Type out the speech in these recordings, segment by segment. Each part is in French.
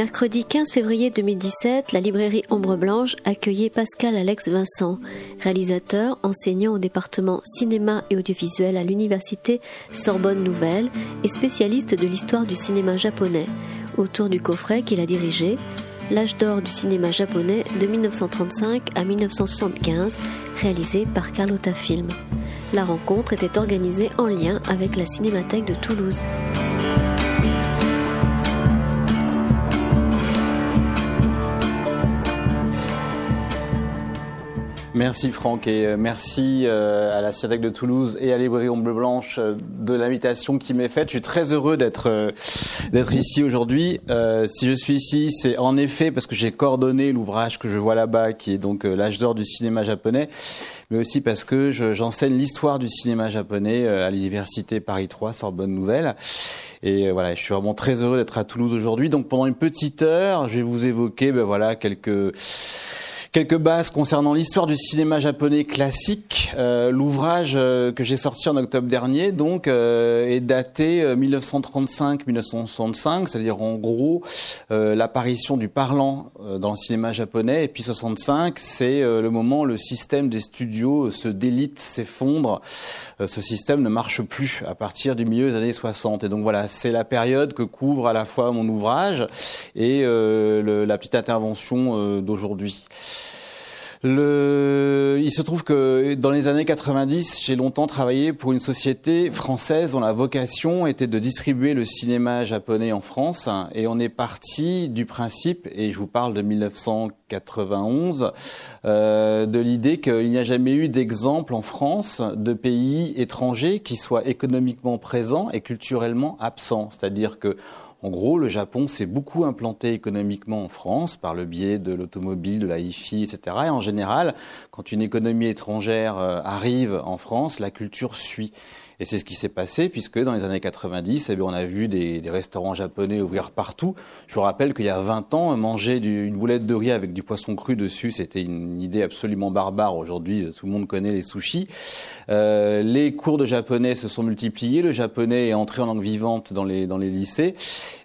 Mercredi 15 février 2017, la librairie Ombre Blanche accueillait Pascal Alex Vincent, réalisateur, enseignant au département cinéma et audiovisuel à l'université Sorbonne Nouvelle et spécialiste de l'histoire du cinéma japonais, autour du coffret qu'il a dirigé, L'âge d'or du cinéma japonais de 1935 à 1975, réalisé par Carlotta Film. La rencontre était organisée en lien avec la Cinémathèque de Toulouse. Merci Franck et euh, merci euh, à la Cinémathèque de Toulouse et à Librairie Ombre Blanche euh, de l'invitation qui m'est faite. Je suis très heureux d'être d'être ici aujourd'hui. si je suis ici, c'est en effet parce que j'ai coordonné l'ouvrage que je vois là-bas, qui est donc l'âge d'or du cinéma japonais, mais aussi parce que j'enseigne l'histoire du cinéma japonais à l'université Paris 3 Sorbonne Nouvelle. Et voilà, je suis vraiment très heureux d'être à Toulouse aujourd'hui. Donc pendant une petite heure, je vais vous évoquer, ben voilà, quelques Quelques bases concernant l'histoire du cinéma japonais classique. Euh, l'ouvrage euh, que j'ai sorti en octobre dernier, donc, euh, est daté 1935-1965, c'est-à-dire en gros l'apparition du parlant dans le cinéma japonais. Et puis 65, c'est le moment où le système des studios se délite, s'effondre. Ce système ne marche plus à partir du milieu des années 60. Et donc voilà, c'est la période que couvre à la fois mon ouvrage et la petite intervention d'aujourd'hui. Le... Il se trouve que dans les années 90, j'ai longtemps travaillé pour une société française dont la vocation était de distribuer le cinéma japonais en France. Et on est parti du principe, et je vous parle de 1991, euh, de l'idée qu'il n'y a jamais eu d'exemple en France de pays étrangers qui soient économiquement présents et culturellement absents. C'est-à-dire que en gros, le Japon s'est beaucoup implanté économiquement en France par le biais de l'automobile, de la hi-fi, etc. Et en général, quand une économie étrangère euh, arrive en France, la culture suit. Et c'est ce qui s'est passé puisque dans les années 90, eh bien, on a vu des, des, restaurants japonais ouvrir partout. Je vous rappelle qu'il y a 20 ans, manger du, une boulette de riz avec du poisson cru dessus, c'était une idée absolument barbare. Aujourd'hui, tout le monde connaît les sushis. Euh, les cours de japonais se sont multipliés. Le japonais est entré en langue vivante dans les, dans les lycées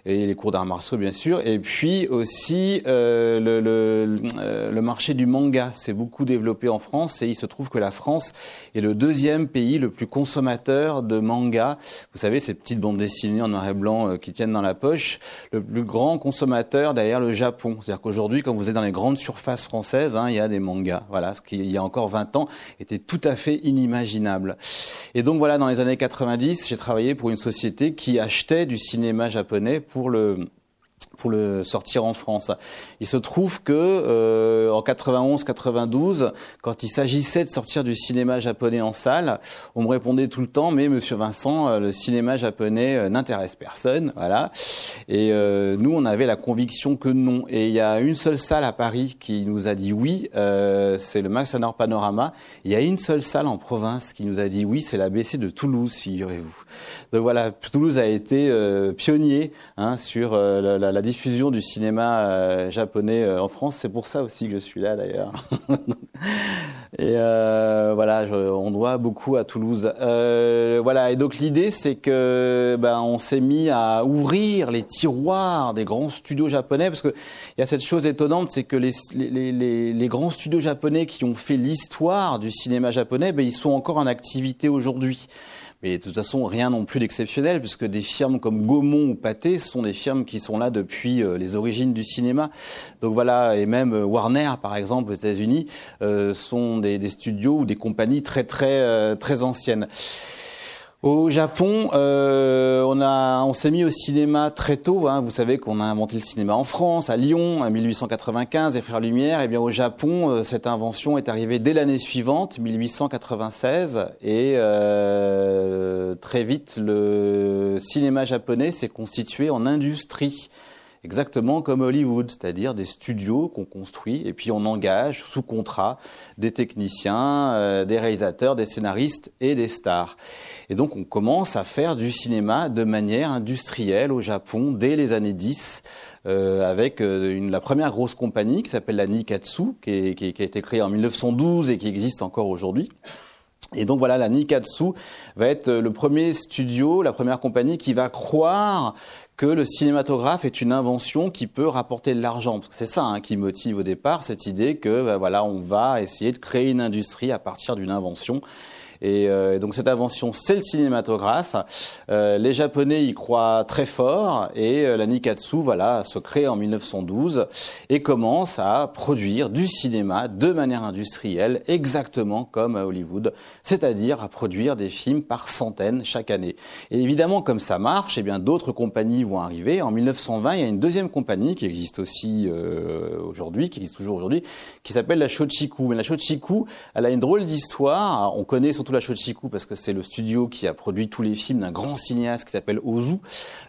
et les cours d'arts martiaux bien sûr. Et puis aussi euh, le, le, euh, le, marché du manga s'est beaucoup développé en France et il se trouve que la France est le deuxième pays le plus consommateur de manga. Vous savez ces petites bandes dessinées en noir et blanc euh, qui tiennent dans la poche. Le plus grand consommateur derrière le Japon. C'est-à-dire qu'aujourd'hui quand vous êtes dans les grandes surfaces françaises, hein, il y a des mangas. Voilà, ce qui il y a encore 20 ans était tout à fait inimaginable. Et donc voilà, dans les années 90, j'ai travaillé pour une société qui achetait du cinéma japonais pour le pour le sortir en France. Il se trouve que euh, en 91-92, quand il s'agissait de sortir du cinéma japonais en salle, on me répondait tout le temps "Mais Monsieur Vincent, euh, le cinéma japonais euh, n'intéresse personne." Voilà. Et euh, nous, on avait la conviction que non. Et il y a une seule salle à Paris qui nous a dit oui, c'est le Max Panorama. Il y a une seule salle en province qui nous a dit oui, c'est la BC de Toulouse, figurez-vous. Donc voilà, Toulouse a été pionnier hein, sur la, la, diffusion du cinéma euh, japonais euh, en France. C'est pour ça aussi que je suis là d'ailleurs. et euh, voilà, on doit beaucoup à Toulouse. voilà, et donc l'idée c'est que ben, on s'est mis à ouvrir les tiroirs des grands studios japonais parce que il y a cette chose étonnante, c'est que les, les, les, les, grands studios japonais qui ont fait l'histoire du cinéma japonais, ben, ils sont encore en activité aujourd'hui. Mais de toute façon, rien non plus d'exceptionnel, puisque des firmes comme Gaumont ou Pathé sont des firmes qui sont là depuis euh, les origines du cinéma. Donc voilà, et même euh, Warner, par exemple, aux États-Unis, euh, sont des, des, studios ou des compagnies très très très anciennes. Au Japon, euh, on, a, on s'est mis au cinéma très tôt. Hein. Vous savez qu'on a inventé le cinéma en France, à Lyon, en 1895, les Frères Lumière. Et eh bien au Japon, euh, cette invention est arrivée dès l'année suivante, 1896, et euh, très vite, le cinéma japonais s'est constitué en industrie exactement comme Hollywood, c'est-à-dire des studios qu'on construit et puis on engage sous contrat des techniciens, euh, des réalisateurs, des scénaristes et des stars. Et donc on commence à faire du cinéma de manière industrielle au Japon dès les années 10. Euh, avec euh, la première grosse compagnie qui s'appelle la Nikatsu, qui, a été créée en 1912 et qui existe encore aujourd'hui. Et donc voilà, la Nikatsu va être le premier studio, la première compagnie qui va croire que le cinématographe est une invention qui peut rapporter de l'argent. C'est ça hein, qui motive au départ cette idée que ben voilà, on va essayer de créer une industrie à partir d'une invention. Et euh, donc cette invention, c'est le cinématographe. Euh, les Japonais y croient très fort et euh, la Nikatsu, voilà, se crée en 1912 et commence à produire du cinéma de manière industrielle, exactement comme à Hollywood, c'est-à-dire à produire des films par centaines chaque année. Et évidemment, comme ça marche, eh bien d'autres compagnies vont arriver. En 1920, il y a une deuxième compagnie qui existe aussi aujourd'hui, qui existe toujours aujourd'hui, qui s'appelle la Shochiku. Mais la Shochiku, elle a une drôle d'histoire. On connaît surtout la Shochiku parce que c'est le studio qui a produit tous les films d'un grand cinéaste qui s'appelle Ozu.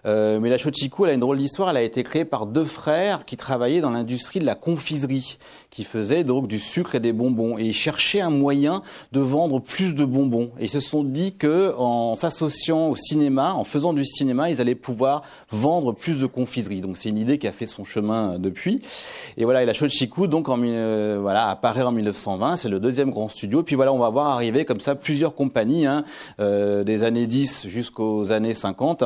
Euh, mais la Shochiku, elle a une drôle d'histoire. Elle a été créée par deux frères qui travaillaient dans l'industrie de la confiserie, qui faisaient donc du sucre et des bonbons. Et ils cherchaient un moyen de vendre plus de bonbons. Et ils se sont dit que en s'associant au cinéma, en faisant du cinéma, ils allaient pouvoir vendre plus de confiserie. Donc c'est une idée qui a fait son chemin depuis. Et voilà, et la Shochiku donc en, euh, voilà apparaît en 1920. C'est le deuxième grand studio. Puis voilà, on va voir arriver comme ça plusieurs compagnies, hein, euh, des années 10 jusqu'aux années 50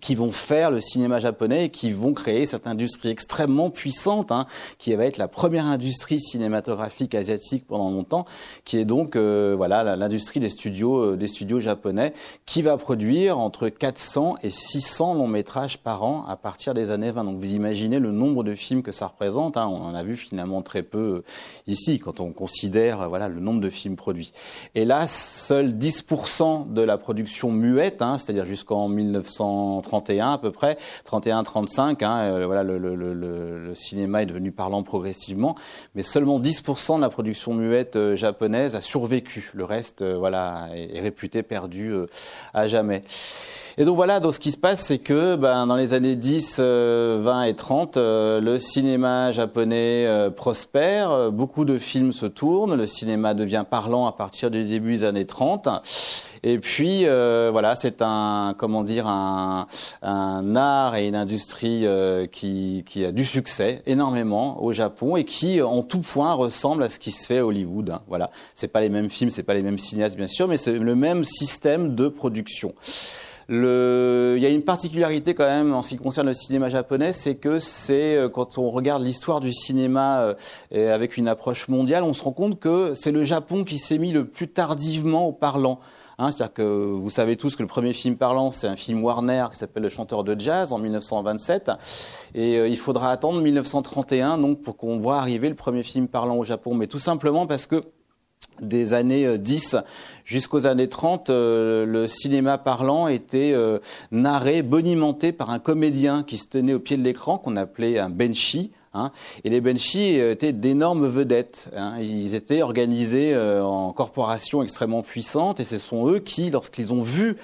qui vont faire le cinéma japonais et qui vont créer cette industrie extrêmement puissante, hein, qui va être la première industrie cinématographique asiatique pendant longtemps, qui est donc euh, voilà l'industrie des studios euh, des studios japonais, qui va produire entre 400 et 600 longs métrages par an à partir des années 20. Donc vous imaginez le nombre de films que ça représente. Hein, on en a vu finalement très peu euh, ici quand on considère voilà le nombre de films produits. Et là, seuls 10% de la production muette, hein, c'est-à-dire jusqu'en 1930 31 à peu près, 31-35. Hein, euh, voilà, le, le, le, le, cinéma est devenu parlant progressivement, mais seulement 10% de la production muette euh, japonaise a survécu. Le reste, euh, voilà, est, est, réputé perdu à jamais. Et donc voilà, donc ce qui se passe, c'est que ben, dans les années 10, 20 et 30, le cinéma japonais prospère, beaucoup de films se tournent, le cinéma devient parlant à partir du début des années 30. Et puis euh, voilà, c'est un comment dire un, un, art et une industrie euh, qui, qui, a du succès énormément au Japon et qui en tout point ressemble à ce qui se fait à Hollywood. Hein. Voilà, c'est pas les mêmes films, c'est pas les mêmes cinéastes bien sûr, mais c'est le même système de production. Le... Il y a une particularité quand même en ce qui concerne le cinéma japonais, c'est que c'est euh, quand on regarde l'histoire du cinéma avec une approche mondiale, on se rend compte que c'est le Japon qui s'est mis le plus tardivement au parlant. Hein, C'est-à-dire que vous savez tous que le premier film parlant, c'est un film Warner qui s'appelle Le chanteur de jazz en 1927. Et euh, il faudra attendre 1931 donc, pour qu'on voit arriver le premier film parlant au Japon. Mais tout simplement parce que des années 10 euh, jusqu'aux années 30, euh, le cinéma parlant était narré, bonimenté par un comédien qui se tenait au pied de l'écran, qu'on appelait un benchi, Hein. Et les Benchi euh, étaient d'énormes vedettes. Hein. Ils étaient organisés euh, en corporations extrêmement puissantes et ce sont eux qui, lorsqu'ils ont vu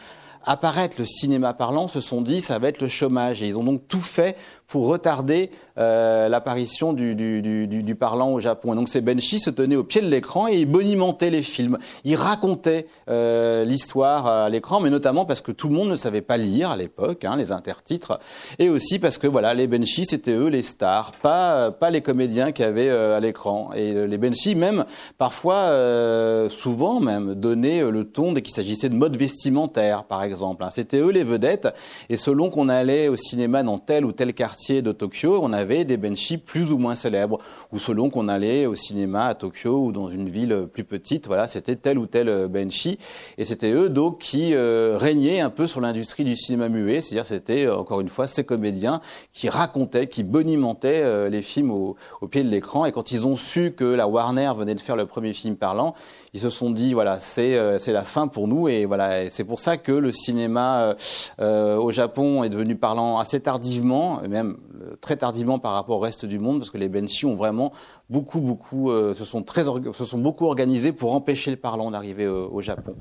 apparaître le cinéma parlant, se sont dit ça va être le chômage. Et ils ont donc tout fait pour retarder euh, l'apparition du, du, du, du, parlant au Japon. Et donc ces Benchi se tenaient au pied de l'écran et ils bonimentaient les films. Ils racontaient euh, l'histoire à l'écran, mais notamment parce que tout le monde ne savait pas lire à l'époque, hein, les intertitres, et aussi parce que voilà, les Benchi c'était eux les stars, pas pas les comédiens qui avaient euh, à l'écran. Et euh, les Benchi même parfois, euh, souvent même, donnaient le ton dès qu'il s'agissait de mode vestimentaire, par exemple. Hein. C'était eux les vedettes. Et selon qu'on allait au cinéma dans tel ou tel quartier de Tokyo, on avait des benchi plus ou moins célèbres, ou selon qu'on allait au cinéma à Tokyo ou dans une ville plus petite, voilà, c'était tel ou tel euh, benchi, et c'était eux donc qui euh, régnaient un peu sur l'industrie du cinéma muet, c'est-à-dire c'était euh, encore une fois ces comédiens qui racontaient, qui bonimentaient les films au, au pied de l'écran, et quand ils ont su que la Warner venait de faire le premier film parlant, ils se sont dit voilà c'est euh, c'est la fin pour nous et voilà c'est pour ça que le cinéma euh, euh, au Japon est devenu parlant assez tardivement même très tardivement par rapport au reste du monde parce que les benchi ont vraiment beaucoup beaucoup se sont très se sont beaucoup organisés pour empêcher le parlant d'arriver au Japon.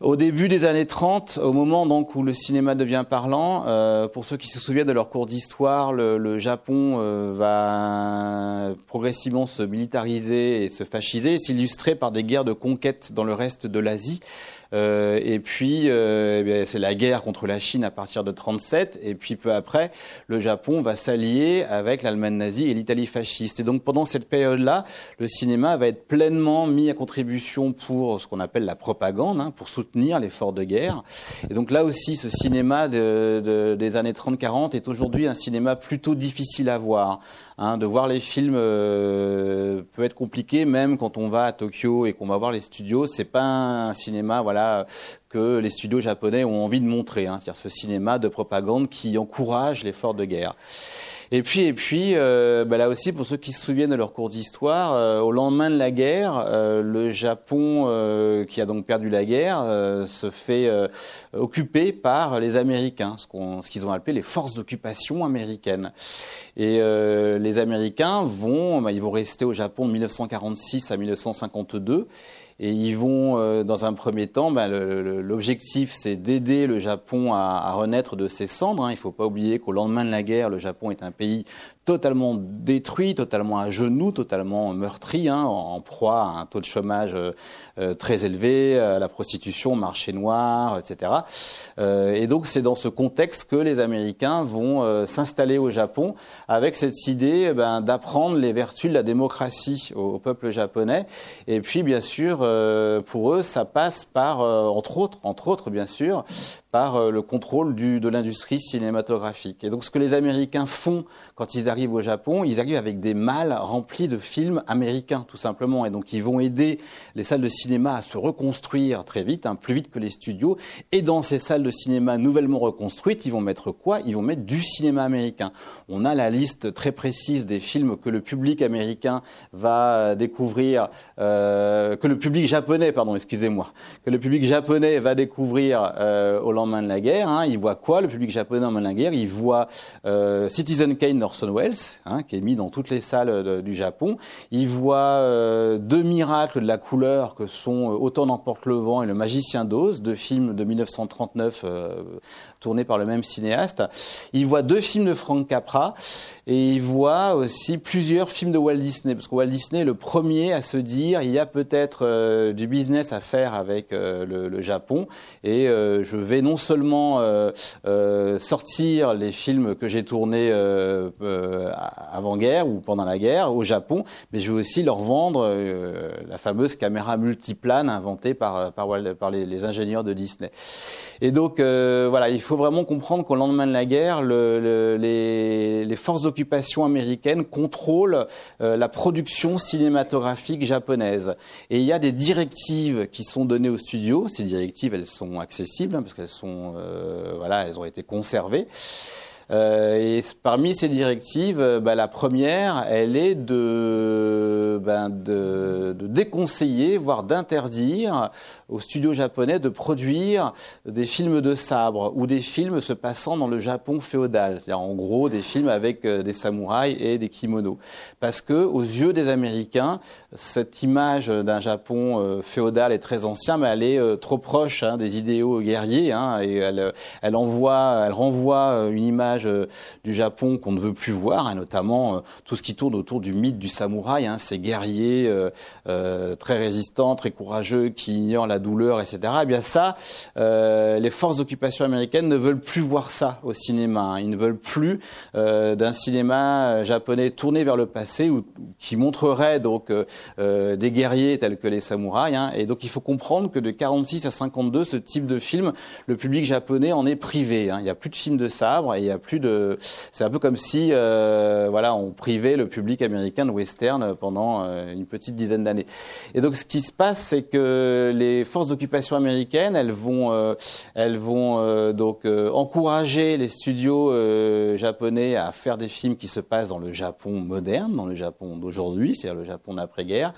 Au début des années 30, au moment donc où le cinéma devient parlant, euh, pour ceux qui se souviennent de leur cours d'histoire, le, Japon euh, va progressivement se militariser et se fasciser, s'illustrer par des guerres de conquête dans le reste de l'Asie. Et puis, eh c'est la guerre contre la Chine à partir de 37. Et puis, peu après, le Japon va s'allier avec l'Allemagne nazie et l'Italie fasciste. Et donc, pendant cette période-là, le cinéma va être pleinement mis à contribution pour ce qu'on appelle la propagande, hein, pour soutenir l'effort de guerre. Et donc là aussi, ce cinéma des années 30-40 est aujourd'hui un cinéma plutôt difficile à voir. Hein, de voir les films euh, peut être compliqué, même quand on va à Tokyo et qu'on va voir les studios. C'est pas un cinéma, voilà, que les studios japonais ont envie de montrer. Hein, c'est-à-dire ce cinéma de propagande qui encourage l'effort de guerre. Et puis, et puis, euh, bah là aussi, pour ceux qui se souviennent de leur cours d'histoire, euh, au lendemain de la guerre, euh, le Japon, euh, qui a donc perdu la guerre, euh, se fait occuper par les Américains, ce qu'ils ce qu'ils ont appelé les forces d'occupation américaines. Et les Américains vont, bah, ils vont rester au Japon de 1946 à 1952. Et ils vont, euh, dans un premier temps, ben, l'objectif, c'est d'aider le Japon à, à, renaître de ses cendres. Hein. Il ne faut pas oublier qu'au lendemain de la guerre, le Japon est un pays totalement détruit, totalement à genoux, totalement meurtri, hein, en proie à un taux de chômage euh, euh, très élevé, à la prostitution, marché noir, etc. Euh, et donc c'est dans ce contexte que les Américains vont euh, s'installer au Japon avec cette idée eh ben, d'apprendre les vertus de la démocratie au, au, peuple japonais. Et puis bien sûr, pour eux, ça passe par, entre autres, entre autres bien sûr, par euh, le contrôle du, de l'industrie cinématographique. Et donc ce que les Américains font quand ils arrivent au Japon, ils arrivent avec des malles remplis de films américains, tout simplement. Et donc ils vont aider les salles de cinéma à se reconstruire très vite, hein, plus vite que les studios. Et dans ces salles de cinéma nouvellement reconstruites, ils vont mettre quoi? Ils vont mettre du cinéma américain. On a la liste très précise des films que le public américain va découvrir, euh, que le public japonais, pardon, excusez-moi, que le public japonais va découvrir euh, au lendemain de la guerre. Hein, il voit quoi, le public japonais en de la guerre? Il voit euh, Citizen Kane d'Orson Welles, hein, qui est mis dans toutes les salles du Japon. Il voit euh, deux miracles de la couleur que sont euh, Autant n'emporte le vent et Le Magicien d'Oz, deux films de 1939 tournés par le même cinéaste. Il voit deux films de Frank Capra et il voit aussi plusieurs films de Walt Disney, parce que Walt Disney est le premier à se dire il y a peut-être euh, du business à faire avec euh, le, le, Japon et euh, je vais non seulement euh, sortir les films que j'ai tournés avant-guerre ou pendant la guerre au Japon, mais je vais aussi leur vendre la fameuse caméra multiplane inventée par, par, par les, ingénieurs de Disney. Et donc voilà, il faut vraiment comprendre qu'au lendemain de la guerre, le, le, les, les forces d'occupation américaines contrôlent euh, la production cinématographique japonaise. Et il y a des directives qui sont données aux studios. Ces directives, elles sont accessibles hein, parce qu'elles sont, euh, voilà, elles ont été conservées. Euh, et parmi ces directives, euh, bah, la première, elle est de, ben, déconseiller, voire d'interdire aux studios japonais de produire des films de sabre ou des films se passant dans le Japon féodal, c'est-à-dire en gros des films avec euh, des samouraïs et des kimonos, parce que aux yeux des Américains, cette image d'un Japon euh, féodal est très ancien, mais elle est euh, trop proche hein, des idéaux guerriers, hein, et elle, envoie, elle renvoie une image du Japon qu'on ne veut plus voir, hein, notamment tout ce qui tourne autour du mythe du samouraï, hein, ces guerriers très résistants, très courageux, qui ignorent la douleur, etc. Eh bien ça, euh, les forces d'occupation américaines ne veulent plus voir ça au cinéma. Hein. Ils ne veulent plus euh, d'un cinéma japonais tourné vers le passé ou qui montrerait donc euh, des guerriers tels que les samouraïs. Hein. Et donc il faut comprendre que de 46 à 52, ce type de film, le public japonais en est privé. Hein. Il n'y a plus de films de sabre et il y a plus de. C'est un peu comme si euh, voilà on privait le public américain de western pendant une petite dizaine d'années. Et donc ce qui se passe, c'est que les forces d'occupation américaines, elles vont, euh, elles vont euh, donc euh, encourager les studios euh, japonais à faire des films qui se passent dans le Japon moderne, dans le Japon d'aujourd'hui, c'est-à-dire le Japon d'après-guerre.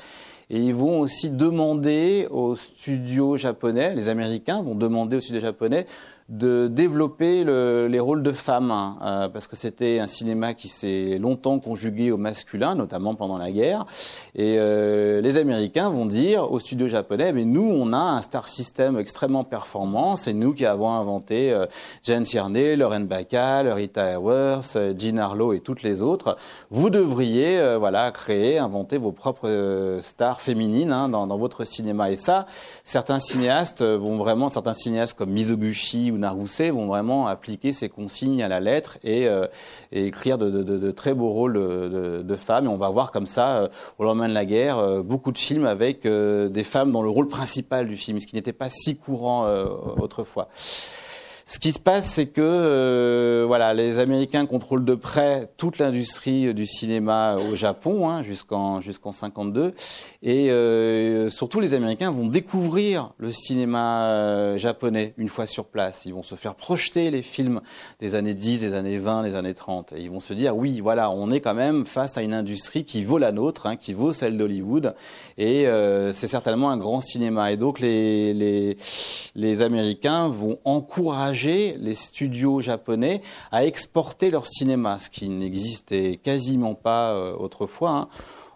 Et ils vont aussi demander aux studios japonais, les Américains vont demander aux studios japonais de développer le, les rôles de femmes, hein, euh, parce que c'était un cinéma qui s'est longtemps conjugué au masculin, notamment pendant la guerre. Et euh, les Américains vont dire aux studios japonais, mais nous, on a un star system extrêmement performant, c'est nous qui avons inventé euh, Jane Tierney, Lauren Bacall, Rita Hayworth, euh, Jean Harlow et toutes les autres. Vous devriez, euh, voilà, créer, inventer vos propres stars féminine hein, dans, votre cinéma. Et ça, certains cinéastes vont vraiment, certains cinéastes comme Mizoguchi Naruse vont vraiment appliquer ces consignes à la lettre et, écrire de, très beaux rôles de, femmes. Et on va voir comme ça, au lendemain de la guerre, beaucoup de films avec des femmes dans le rôle principal du film, ce qui n'était pas si courant autrefois. Ce qui se passe, c'est que euh, voilà, les Américains contrôlent de près toute l'industrie du cinéma au Japon hein, jusqu'en jusqu'en 52, et euh, surtout les Américains vont découvrir le cinéma euh, japonais une fois sur place. Ils vont se faire projeter les films des années 10, des années 20, des années 30, et ils vont se dire oui, voilà, on est quand même face à une industrie qui vaut la nôtre, hein, qui vaut celle d'Hollywood, et c'est certainement un grand cinéma. Et donc les les, les Américains vont encourager les studios japonais à exporter leur cinéma, ce qui n'existait quasiment pas euh, autrefois. Hein.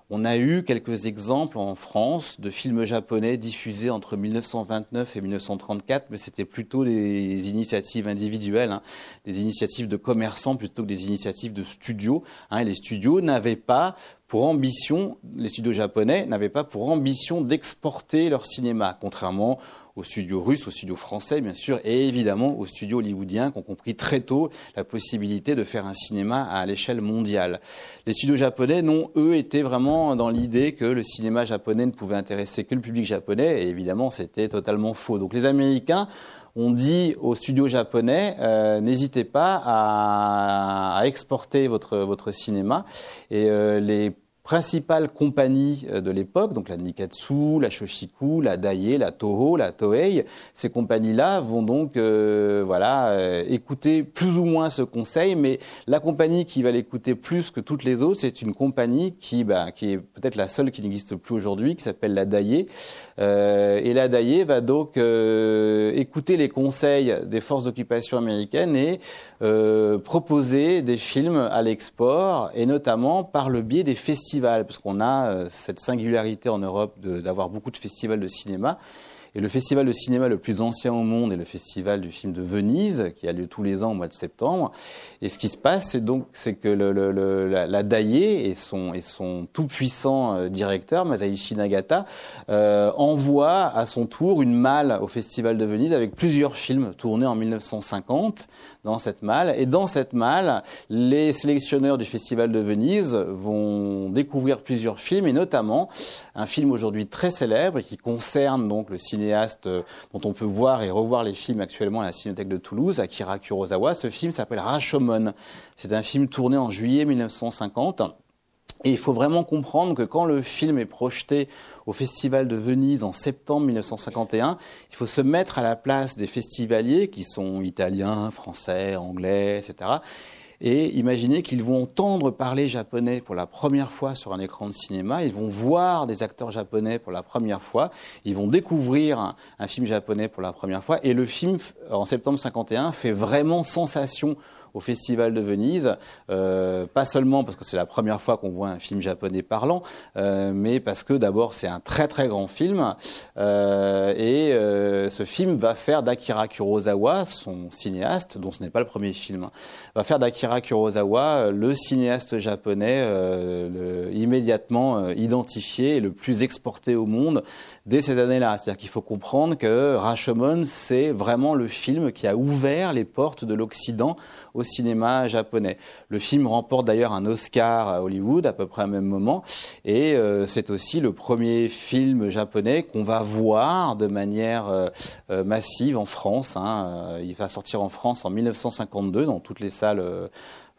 On a eu quelques exemples en France de films japonais diffusés entre 1929 et 1934, mais c'était plutôt des initiatives individuelles, hein, des initiatives de commerçants plutôt que des initiatives de studios. Hein. les studios n'avaient pas pour ambition, les studios japonais n'avaient pas pour ambition d'exporter leur cinéma, contrairement aux studios russes, aux studios français, bien sûr, et évidemment aux studios hollywoodiens qui ont compris très tôt la possibilité de faire un cinéma à l'échelle mondiale. Les studios japonais, non, eux, étaient vraiment dans l'idée que le cinéma japonais ne pouvait intéresser que le public japonais, et évidemment, c'était totalement faux. Donc les Américains ont dit aux studios japonais euh, n'hésitez pas à, exporter votre votre cinéma et euh, les principales compagnies euh, de l'époque, donc la Nikatsu, la Shoshiku, la Daiei, la Toho, la Toei, ces compagnies-là vont donc euh, voilà euh, écouter plus ou moins ce conseil, mais la compagnie qui va l'écouter plus que toutes les autres, c'est une compagnie qui, bah, qui est peut-être la seule qui n'existe plus aujourd'hui, qui s'appelle la Daiei. et la Daiei va donc écouter les conseils des forces d'occupation américaines et proposer des films à l'export, et notamment par le biais des festivals parce qu'on a euh, cette singularité en Europe d'avoir beaucoup de festivals de cinéma. Et le festival de cinéma le plus ancien au monde est le festival du film de Venise, qui a lieu tous les ans au mois de septembre. Et ce qui se passe, c'est donc c'est que la, la Daiei et son, et son tout-puissant euh, directeur, Masaichi Nagata, euh, envoie à son tour une malle au festival de Venise avec plusieurs films tournés en 1950 dans cette malle. Et dans cette malle, les sélectionneurs du Festival de Venise vont découvrir plusieurs films, et notamment un film aujourd'hui très célèbre qui concerne donc le cinéaste dont on peut voir et revoir les films actuellement à la Cinéthèque de Toulouse, Akira Kurosawa. Ce film s'appelle Rashomon. C'est un film tourné en juillet 1950. Et il faut vraiment comprendre que quand le film est projeté au Festival de Venise en septembre 1951, il faut se mettre à la place des festivaliers qui sont italiens, français, anglais, etc. Et imaginer qu'ils vont entendre parler japonais pour la première fois sur un écran de cinéma, ils vont voir des acteurs japonais pour la première fois, ils vont découvrir un, film japonais pour la première fois, et le film, en septembre 51, fait vraiment sensation au Festival de Venise, euh, pas seulement parce que c'est la première fois qu'on voit un film japonais parlant, euh, mais parce que d'abord c'est un très très grand film euh, et ce film va faire d'Akira Kurosawa, son cinéaste, dont ce n'est pas le premier film, va faire d'Akira Kurosawa le cinéaste japonais immédiatement identifié et le plus exporté au monde dès cette année-là. C'est-à-dire qu'il faut comprendre que Rashomon, c'est vraiment le film qui a ouvert les portes de l'Occident au cinéma japonais. Le film remporte d'ailleurs un Oscar à Hollywood à peu près au même moment, et euh, c'est aussi le premier film japonais qu'on va voir de manière euh, euh, massive en France. Hein. Il va sortir en France en 1952 dans toutes les salles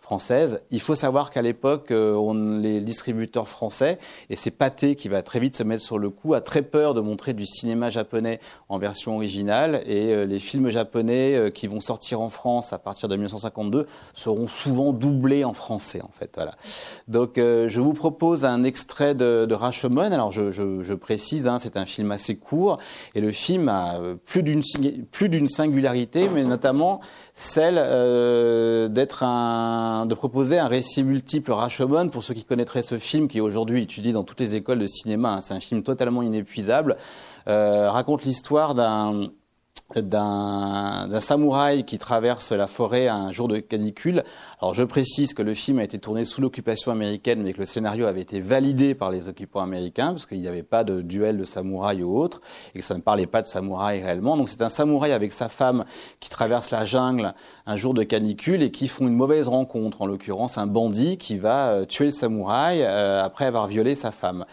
française. Il faut savoir qu'à l'époque, euh, les distributeurs français, et c'est Pathé qui va très vite se mettre sur le coup, a très peur de montrer du cinéma japonais en version originale, et euh, les films japonais euh, qui vont sortir en France à partir de 1952 seront souvent doublés en français, en fait. Voilà. Donc, je vous propose un extrait de, de Rashomon. Alors, je, précise, hein, c'est un film assez court, et le film a plus d'une singularité, mais notamment celle d'être un de proposer un récit multiple Rashomon pour ceux qui connaîtraient ce film qui est aujourd'hui étudié dans toutes les écoles de cinéma. Hein. C'est un film totalement inépuisable. Euh, raconte l'histoire d'un d'un samouraï qui traverse la forêt un jour de canicule. Alors je précise que le film a été tourné sous l'occupation américaine, mais que le scénario avait été validé par les occupants américains, parce qu'il n'y avait pas de duel de samouraï ou autre, et que ça ne parlait pas de samouraï réellement. Donc c'est un samouraï avec sa femme qui traverse la jungle un jour de canicule et qui font une mauvaise rencontre, en l'occurrence un bandit qui va euh, tuer le samouraï euh, après avoir violé sa femme.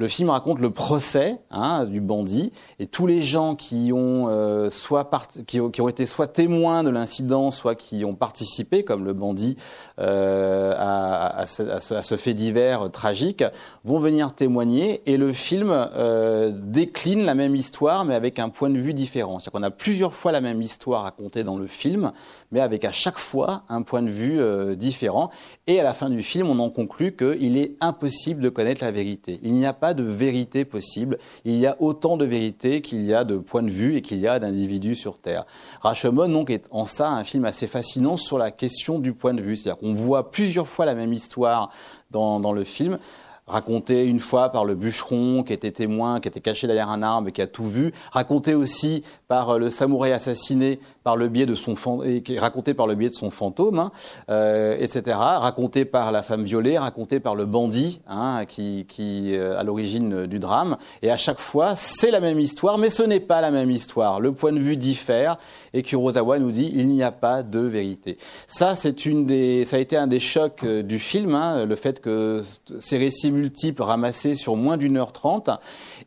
Le film raconte le procès hein, du bandit et tous les gens qui ont euh, soit qui, ont, été soit témoins de l'incident, soit qui ont participé, comme le bandit, euh, à, ce, fait divers tragique, vont venir témoigner et le film euh, décline la même histoire mais avec un point de vue différent. C'est-à-dire qu'on a plusieurs fois la même histoire racontée dans le film, mais avec à chaque fois un point de vue euh, différent. Et à la fin du film, on en conclut qu'il est impossible de connaître la vérité. Il n'y a pas de vérité possible. Il y a autant de vérité qu'il y a de points de vue et qu'il y a d'individus sur Terre. Rashomon, donc, est en ça un film assez fascinant sur la question du point de vue. C'est-à-dire qu'on voit plusieurs fois la même histoire dans, le film raconté une fois par le bûcheron qui était témoin, qui était caché derrière un arbre et qui a tout vu, raconté aussi par euh, le samouraï assassiné par le biais de son qui est raconté par le biais de son fantôme, hein, euh, etc. Raconté par la femme violée, raconté par le bandit hein, qui, qui euh, à l'origine du drame. Et à chaque fois, c'est la même histoire, mais ce n'est pas la même histoire. Le point de vue diffère et Kurosawa nous dit il n'y a pas de vérité. Ça, c'est une des, ça a été un des chocs euh, du film, hein, le fait que ces récits multiples ramassés sur moins d'une heure trente.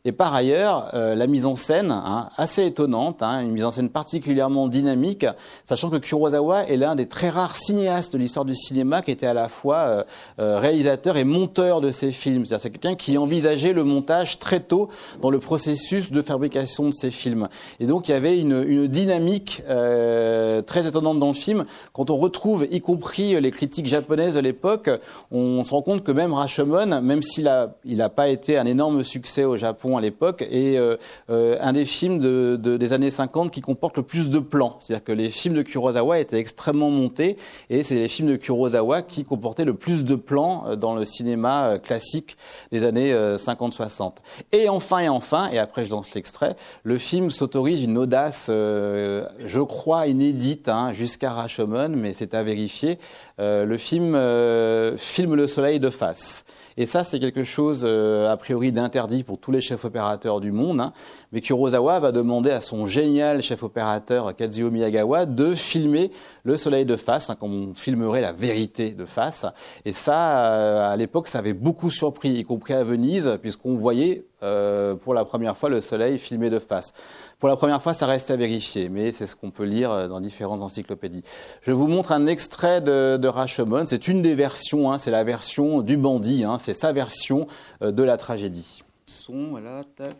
Et par ailleurs, euh, la mise en scène, hein, assez étonnante, hein, une mise en scène particulièrement dynamique, sachant que Kurosawa est l'un des très rares cinéastes de l'histoire du cinéma qui était à la fois euh, euh, réalisateur et monteur de ses films. C'est-à-dire c'est quelqu'un qui envisageait le montage très tôt dans le processus de fabrication de ses films. Et donc il y avait une, une dynamique très étonnante dans le film. Quand on retrouve, y compris les critiques japonaises de l'époque, on se rend compte que même Rashomon, même s'il n'a il a pas été un énorme succès au Japon, à l'époque, et euh, euh, un des films de, des années 50 qui comporte le plus de plans. C'est-à-dire que les films de Kurosawa étaient extrêmement montés, et c'est les films de Kurosawa qui comportaient le plus de plans euh, dans le cinéma classique des années 50-60. Et enfin, et enfin, et après je lance l'extrait, le film s'autorise une audace, je crois, inédite, hein, jusqu'à Rashomon, mais c'est à vérifier. le film filme le soleil de face. Et ça, c'est quelque chose, euh, a priori, d'interdit pour tous les chefs opérateurs du monde. Hein. Mais Kurosawa va demander à son génial chef opérateur Kazuo Miyagawa de filmer le soleil de face, hein, comme on filmerait la vérité de face. Et ça, euh, à l'époque, ça avait beaucoup surpris, y compris à Venise, puisqu'on voyait euh, pour la première fois le soleil filmé de face. Pour la première fois, ça reste à vérifier, mais c'est ce qu'on peut lire euh, dans différentes encyclopédies. Je vous montre un extrait de, de. C'est une des versions, hein, c'est la version du bandit, hein, c'est sa version euh, de la tragédie. Son, voilà, tac.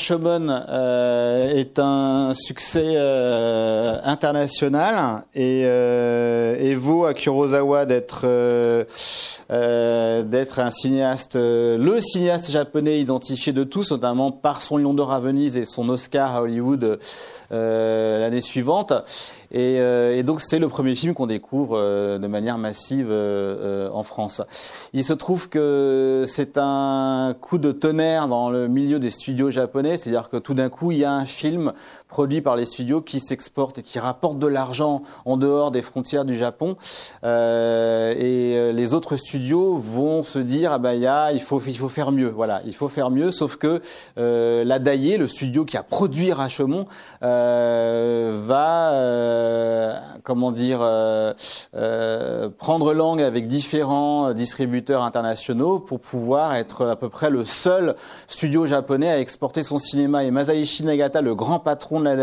Rashomon euh, est un succès international et, et, vaut à Kurosawa d'être d'être un cinéaste, le cinéaste japonais identifié de tous, notamment par son Lion d'Or à Venise et son Oscar à Hollywood l'année suivante. Et, et donc c'est le premier film qu'on découvre de manière massive en France. Il se trouve que c'est un coup de tonnerre dans le milieu des studios japonais, c'est-à-dire que tout d'un coup, il y a un film produit par les studios qui s'exporte et qui rapporte de l'argent en dehors des frontières du Japon. Euh, et euh, les autres studios vont se dire, ah ben, il faut, il faut faire mieux. Voilà, il faut faire mieux. Sauf que euh, la Daillé, le studio qui a produit Rashomon, euh, va, euh, comment dire, prendre langue avec différents distributeurs internationaux pour pouvoir être à peu près le seul studio japonais à exporter son cinéma. Et Masaichi Nagata, le grand patron la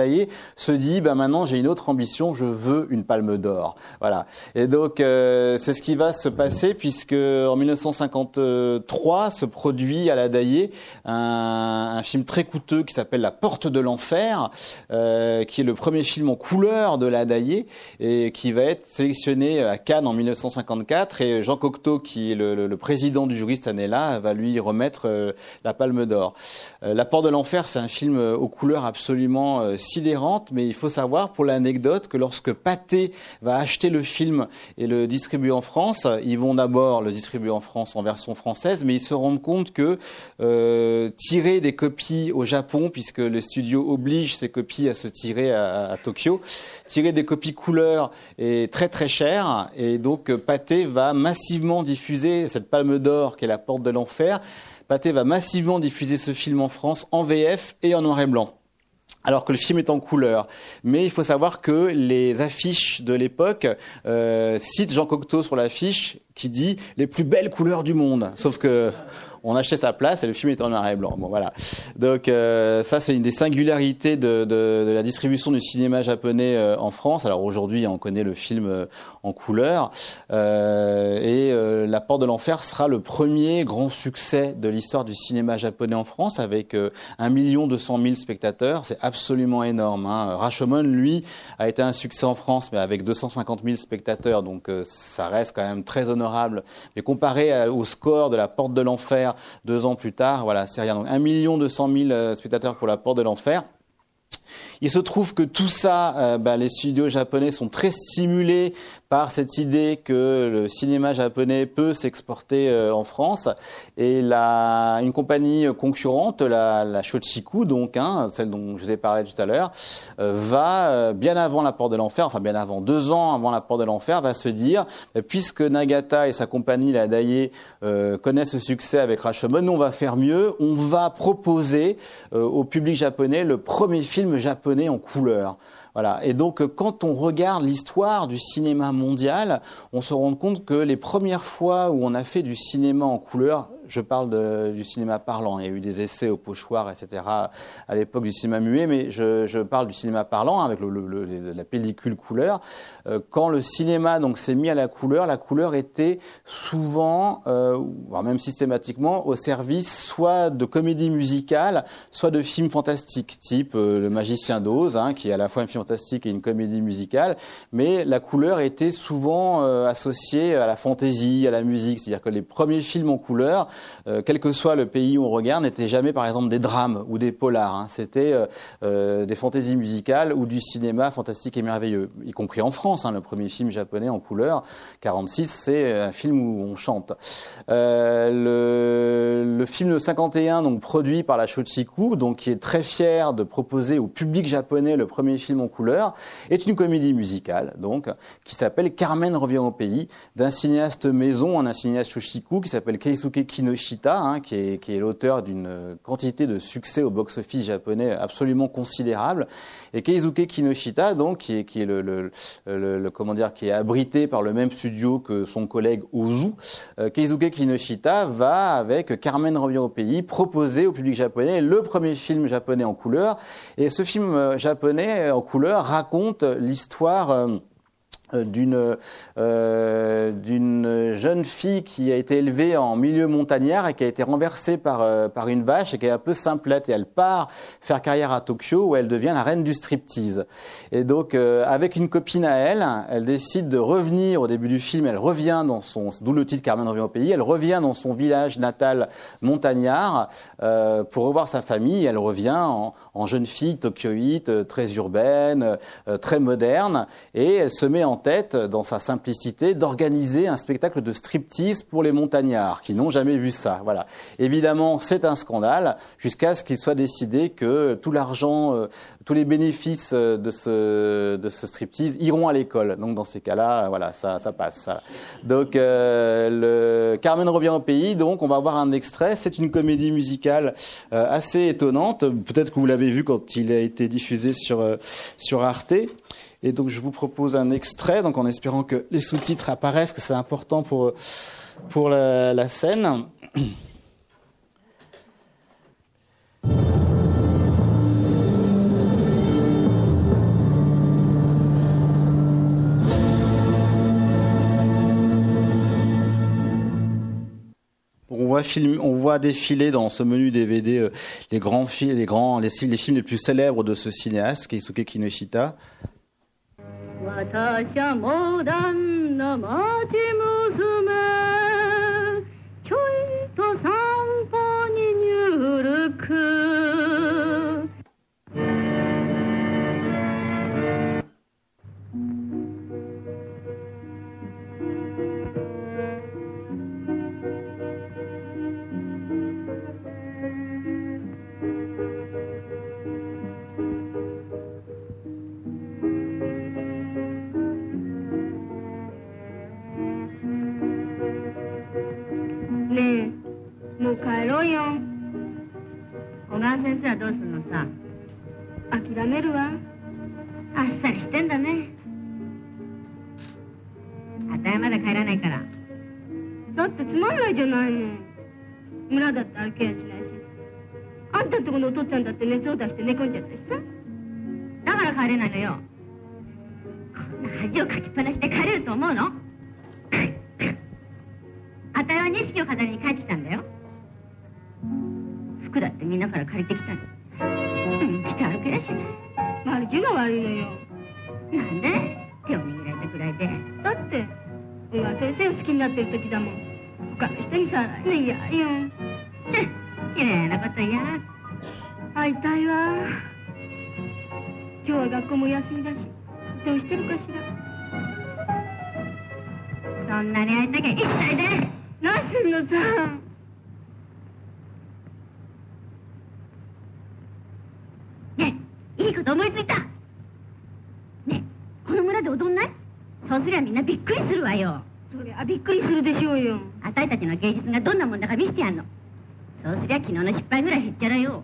se dit, bah maintenant j'ai une autre ambition, je veux une palme d'or. Voilà. Et donc euh, c'est ce qui va se passer puisque en 1953 se produit à la Daillé un, un film très coûteux qui s'appelle La Porte de l'Enfer, euh, qui est le premier film en couleur de la Daillé et qui va être sélectionné à Cannes en 1954 et Jean Cocteau qui est le, président du jury cette année-là va lui remettre euh, la palme d'or. la Porte de l'Enfer c'est un film aux couleurs absolument euh, sidérante, mais il faut savoir pour l'anecdote que lorsque Pathé va acheter le film et le distribuer en France, ils vont d'abord le distribuer en France en version française, mais ils se rendent compte que euh, tirer des copies au Japon, puisque le studio oblige ces copies à se tirer à, Tokyo, tirer des copies couleur est très très cher, et donc Pathé va massivement diffuser cette palme d'or qui est la porte de l'enfer. Pathé va massivement diffuser ce film en France en VF et en noir et blanc alors que le film est en couleur. Mais il faut savoir que les affiches de l'époque euh, citent Jean Cocteau sur l'affiche qui dit les plus belles couleurs du monde. Sauf que on achetait sa place et le film était en noir et blanc. Bon, voilà. Donc euh, ça, c'est une des singularités de, de, de, la distribution du cinéma japonais euh, en France. Alors aujourd'hui, on connaît le film euh, en couleur. Euh, et La Porte de l'Enfer sera le premier grand succès de l'histoire du cinéma japonais en France avec million deux cent mille spectateurs. C'est absolument énorme. Hein. Rashomon, lui, a été un succès en France, mais avec 250 000 spectateurs. Donc ça reste quand même très honorable. Mais comparé au score de La Porte de l'Enfer deux ans plus tard. Voilà, c'est rien. Donc 1 million 200 000 spectateurs pour la porte de l'enfer. Il se trouve que tout ça, euh, bah, les studios japonais sont très stimulés par cette idée que le cinéma japonais peut s'exporter euh, en France. Et la, une compagnie concurrente, la, Shochiku, donc, hein, celle dont je vous ai parlé tout à l'heure, euh, va, bien avant la porte de l'enfer, enfin bien avant, deux ans avant la porte de l'enfer, va se dire, puisque Nagata et sa compagnie, la Daiei, connaissent ce succès avec Rashomon, on va faire mieux, on va proposer au public japonais le premier film japonais en couleur. Voilà. Et donc, quand on regarde l'histoire du cinéma mondial, on se rend compte que les premières fois où on a fait du cinéma en couleur, je parle du cinéma parlant. Il y a eu des essais au pochoir, etc. à l'époque du cinéma muet, mais je, parle du cinéma parlant avec le, le, la pellicule couleur. Euh, quand le cinéma donc s'est mis à la couleur, la couleur était souvent, euh, voire même systématiquement, au service soit de comédie musicale, soit de films fantastiques, type euh, Le Magicien d'Oz, hein, qui est à la fois un film fantastique et une comédie musicale. Mais la couleur était souvent associée à la fantaisie, à la musique, c'est-à-dire que les premiers films en couleur quel que soit le pays où on regarde, n'étaient jamais par exemple des drames ou des polars. Hein. C'était des fantaisies musicales ou du cinéma fantastique et merveilleux, y compris en France. Hein, le premier film japonais en couleur, 46, c'est un film où on chante. le, le, film de 51, donc produit par la Shochiku, donc qui est très fier de proposer au public japonais le premier film en couleur, est une comédie musicale, donc qui s'appelle Carmen revient au pays, d'un cinéaste maison, un cinéaste Shochiku qui s'appelle Keisuke Kino Kinoshita, hein, qui est l'auteur d'une quantité de succès au box-office japonais absolument considérable, et Keizuke Kinoshita, donc, qui est, qui est le, le, le, comment dire, qui est abrité par le même studio que son collègue Ozu. Euh, Keizuke Kinoshita va, avec Carmen revient au pays, proposer au public japonais le premier film japonais en couleur, et ce film euh, japonais en couleur raconte l'histoire euh, d'une euh, d'une jeune fille qui a été élevée en milieu montagnard et qui a été renversée par euh, par une vache et qui est un peu simplette. Et elle part faire carrière à Tokyo où elle devient la reine du striptease. Et donc avec une copine à elle elle décide de revenir. Au début du film elle revient dans son d'où le titre Carmen revient au pays elle revient dans son village natal montagnard pour revoir sa famille. Elle revient en, en jeune fille tokyoïte très urbaine très moderne et elle se met en tête, dans sa simplicité, d'organiser un spectacle de striptease pour les montagnards qui n'ont jamais vu ça. Voilà. Évidemment, c'est un scandale jusqu'à ce qu'il soit décidé que tout l'argent, euh, tous les bénéfices euh, de ce de ce striptease iront à l'école. Donc dans ces cas-là, voilà, ça ça passe. Donc euh, le Carmen revient au pays. Donc on va voir un extrait. C'est une comédie musicale assez étonnante. Peut-être que vous l'avez vu quand il a été diffusé sur sur Arte. Et donc je vous propose un extrait, donc en espérant que les sous-titres apparaissent, que c'est important pour, pour la scène. On voit, défiler dans ce menu DVD euh, les grands films, les les, les films les plus célèbres de ce cinéaste, Keisuke Kinoshita. 先生はどうするのさ？諦めるわ。あっさりしてんだね。あたいまだ帰らないから。だってつまんないじゃないの。村だって歩けやしないしあんたんとこのお父ちゃんだって熱を出して寝込んじゃったしさ。だから帰れないのよ。こんな恥をかきっぱなしで帰れると思うの？あたいは錦を飾りに帰ってきたみんなから借りてきたの。うん、来て歩けやしい。マルチが悪いのよ。なんで？手を握られたくらいで。だって、小川先生を好きになってる時だもん。他の人にさらね嫌よ。綺麗なこと嫌。会いたいわ。今日は学校も休みだし、どうしてるかしら。そんなに会いたきゃ一切で。何すんのさ。いいこと思いついた。ねこの村で踊んない？そうすりゃみんなびっくりするわよ。そりゃびっくりするでしょうよ。あたいたちの芸術がどんなもんだか見せてやんの。そうすりゃ昨日の失敗ぐらいへっちゃらよ。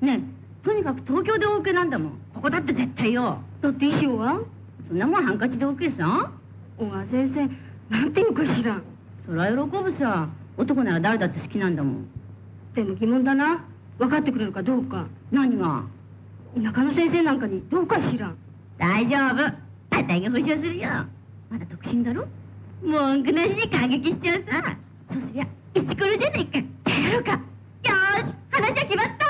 ねとにかく東京でオーケーなんだもん。ここだって絶対よ。だって衣装は？そんなもんハンカチでオーケーさ。小川先生なんていうかしらそりゃ喜ぶさ。男なら誰だって好きなんだもん。でも疑問だな。分かってくれるかどうか。何が？中野先生なんかにどうかしら大丈夫。あたいが保証するよ。まだ独身だろ？文句なしに感激しちゃうさ。そうすりゃイチコロじゃないか。じゃやろうか。よし話は決まった。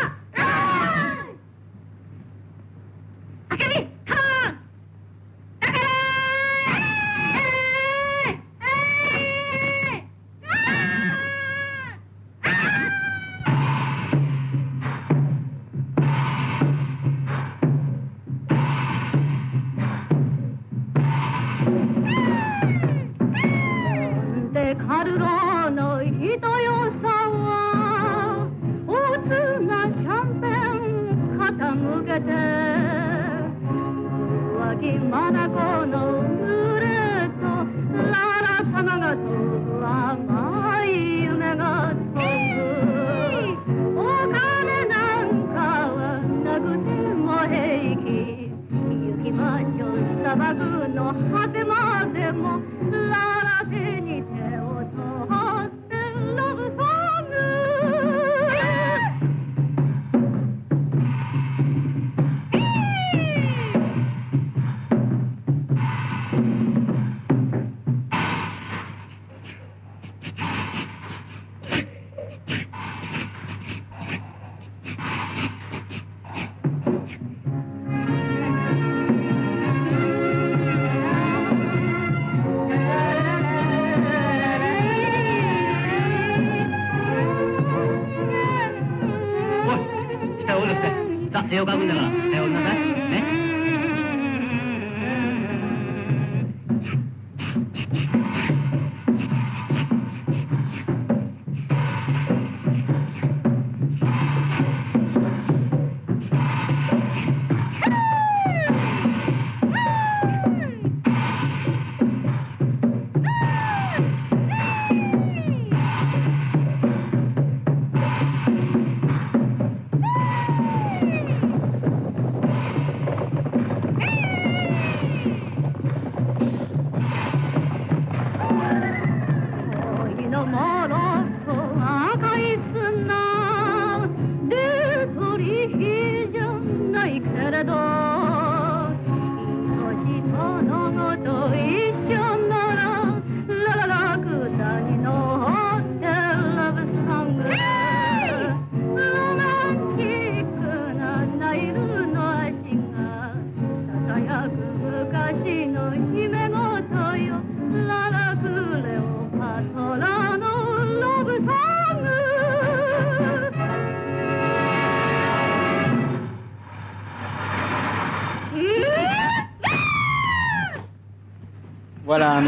赤身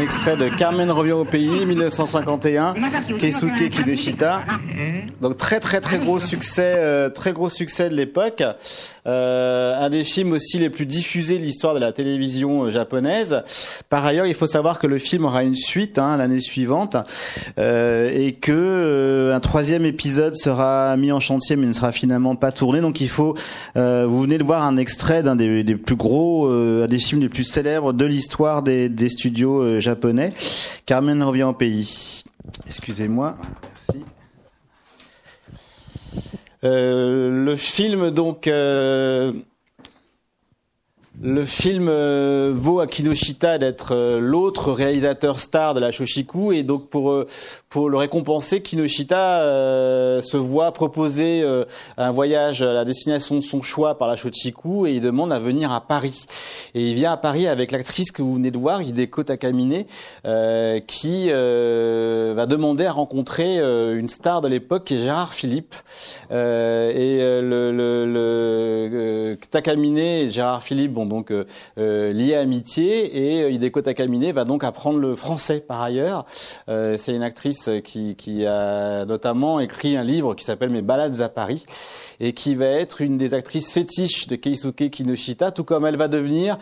extrait de Carmen revient au pays, 1951, Keisuke Kinoshita. Donc très très très gros succès, euh, très gros succès de l'époque. Euh, un des films aussi les plus diffusés de l'histoire de la télévision euh, japonaise. Par ailleurs, il faut savoir que le film aura une suite hein, l'année suivante euh, et que euh, un troisième épisode sera mis en chantier mais ne sera finalement pas tourné. Donc il faut, vous venez de voir un extrait d'un des, des, plus gros, un des films les plus célèbres de l'histoire des, des, studios japonais. Carmen revient au pays. Excusez-moi. Euh, le film donc euh, le film euh, vaut à Kinoshita d'être l'autre réalisateur star de la Shoshiku. Et donc pour pour le récompenser, Kinoshita se voit proposer un voyage à la destination de son choix par la Shoshiku et il demande à venir à Paris. Et il vient à Paris avec l'actrice que vous venez de voir, Hideko Takamine, qui va demander à rencontrer une star de l'époque qui est Gérard Philippe. et le, le, le Takamine et Gérard Philippe, bon donc euh, euh, à amitié et euh, Hideko Takamine va donc apprendre le français par ailleurs. c'est une actrice qui, qui a notamment écrit un livre qui s'appelle Mes balades à Paris et qui va être une des actrices fétiches de Keisuke Kinoshita, tout comme elle va devenir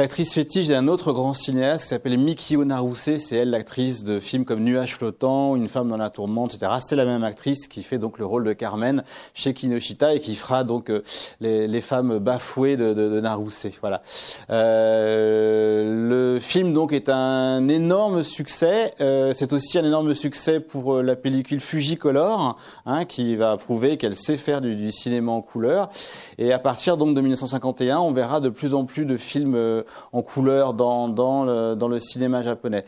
L'actrice fétiche d'un autre grand cinéaste qui s'appelle Mikio Naruse, c'est elle l'actrice de films comme Nuages flottants, Une femme dans la tourmente, etc. C'est la même actrice qui fait donc le rôle de Carmen chez Kinoshita et qui fera donc euh, les, femmes bafouées de Naruse. Voilà. Euh, le film donc est un énorme succès. Euh, c'est aussi un énorme succès pour euh, la pellicule Fujicolor, hein, qui va prouver qu'elle sait faire du, du, cinéma en couleur. Et à partir donc de 1951, on verra de plus en plus de films euh, en couleur dans, dans, le, dans le cinéma japonais.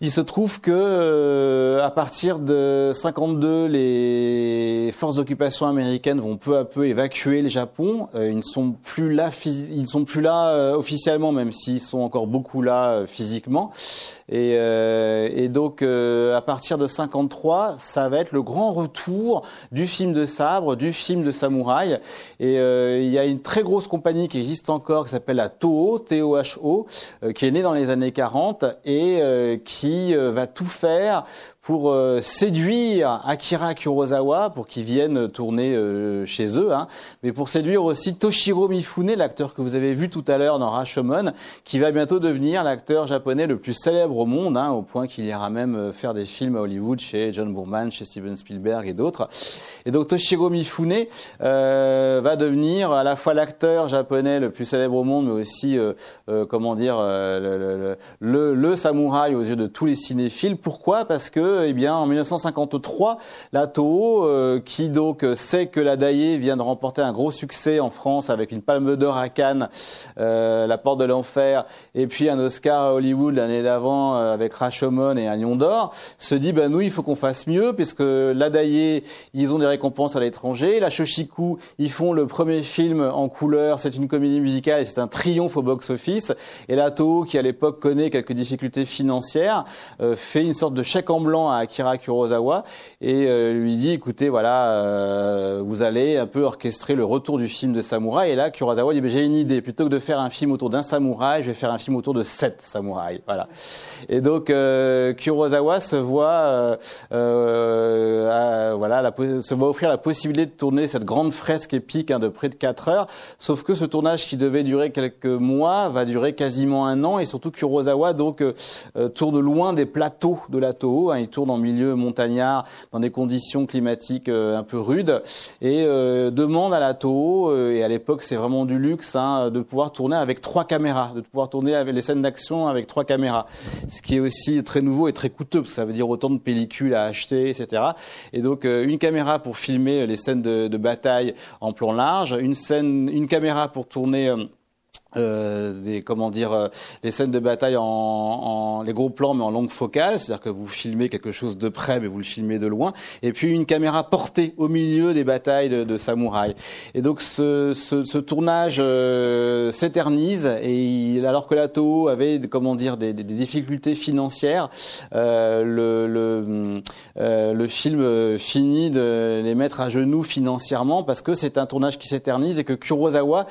Il se trouve que euh, à partir de 52, les forces d'occupation américaines vont peu à peu évacuer le Japon. Euh, ils ne sont plus là, ils ne sont plus là euh, officiellement, même s'ils sont encore beaucoup là physiquement. Et, euh, et donc, euh, à partir de 53, ça va être le grand retour du film de sabre, du film de samouraï. Et euh, il y a une très grosse compagnie qui existe encore, qui s'appelle la Toho, T-O-H-O, qui est née dans les années 40 et qui va tout faire pour euh, séduire Akira Kurosawa pour qu'il vienne tourner euh, chez eux, hein, mais pour séduire aussi Toshiro Mifune, l'acteur que vous avez vu tout à l'heure dans Rashomon, qui va bientôt devenir l'acteur japonais le plus célèbre au monde, hein, au point qu'il ira même euh, faire des films à Hollywood chez John Boorman, chez Steven Spielberg et d'autres. Et donc Toshiro Mifune euh, va devenir à la fois l'acteur japonais le plus célèbre au monde, mais aussi, euh, comment dire, le, le, le, samouraï aux yeux de tous les cinéphiles. Pourquoi? Parce que eh bien, en 1953, la Toho, euh, qui donc sait que la Daié vient de remporter un gros succès en France avec une Palme d'Or à Cannes, euh, La Porte de l'Enfer, et puis un Oscar à Hollywood l'année d'avant euh, avec Rashomon et un Lion d'Or, se dit, ben nous, il faut qu'on fasse mieux, puisque la Daié, ils ont des récompenses à l'étranger, la Shoshiku, ils font le premier film en couleur, c'est une comédie musicale et c'est un triomphe au box-office, et la Toho, qui à l'époque connaît quelques difficultés financières, fait une sorte de chèque en blanc à Akira Kurosawa et lui dit écoutez voilà vous allez un peu orchestrer le retour du film de samouraï. Et là Kurosawa dit j'ai une idée. Plutôt que de faire un film autour d'un samouraï je vais faire un film autour de sept samouraïs. Voilà. Et donc Kurosawa se voit voilà se voit offrir la possibilité de tourner cette grande fresque épique hein, de près de 4 heures. Sauf que ce tournage qui devait durer quelques mois va durer quasiment un an. Et surtout Kurosawa donc euh, euh, tourne loin des plateaux de la Toho. Hein, il tourne en milieu montagnard, dans des conditions climatiques euh, un peu rudes et demande à la Toho et à l'époque c'est vraiment du luxe hein, de pouvoir tourner avec trois caméras, de pouvoir tourner avec les scènes d'action avec trois caméras, ce qui est aussi très nouveau et très coûteux parce que ça veut dire autant de pellicules à acheter, etc. Et donc une caméra pour filmer les scènes de, de bataille en plan large, une scène, une caméra pour tourner euh, des comment dire euh, les scènes de bataille en, en, les gros plans mais en longue focale, c'est-à-dire que vous filmez quelque chose de près mais vous le filmez de loin, et puis une caméra portée au milieu des batailles de, de samouraïs. Et donc ce, ce, ce tournage euh, s'éternise et alors que la Toho avait comment dire des, des, difficultés financières, euh, le le, le film finit de les mettre à genoux financièrement parce que c'est un tournage qui s'éternise et que Kurosawa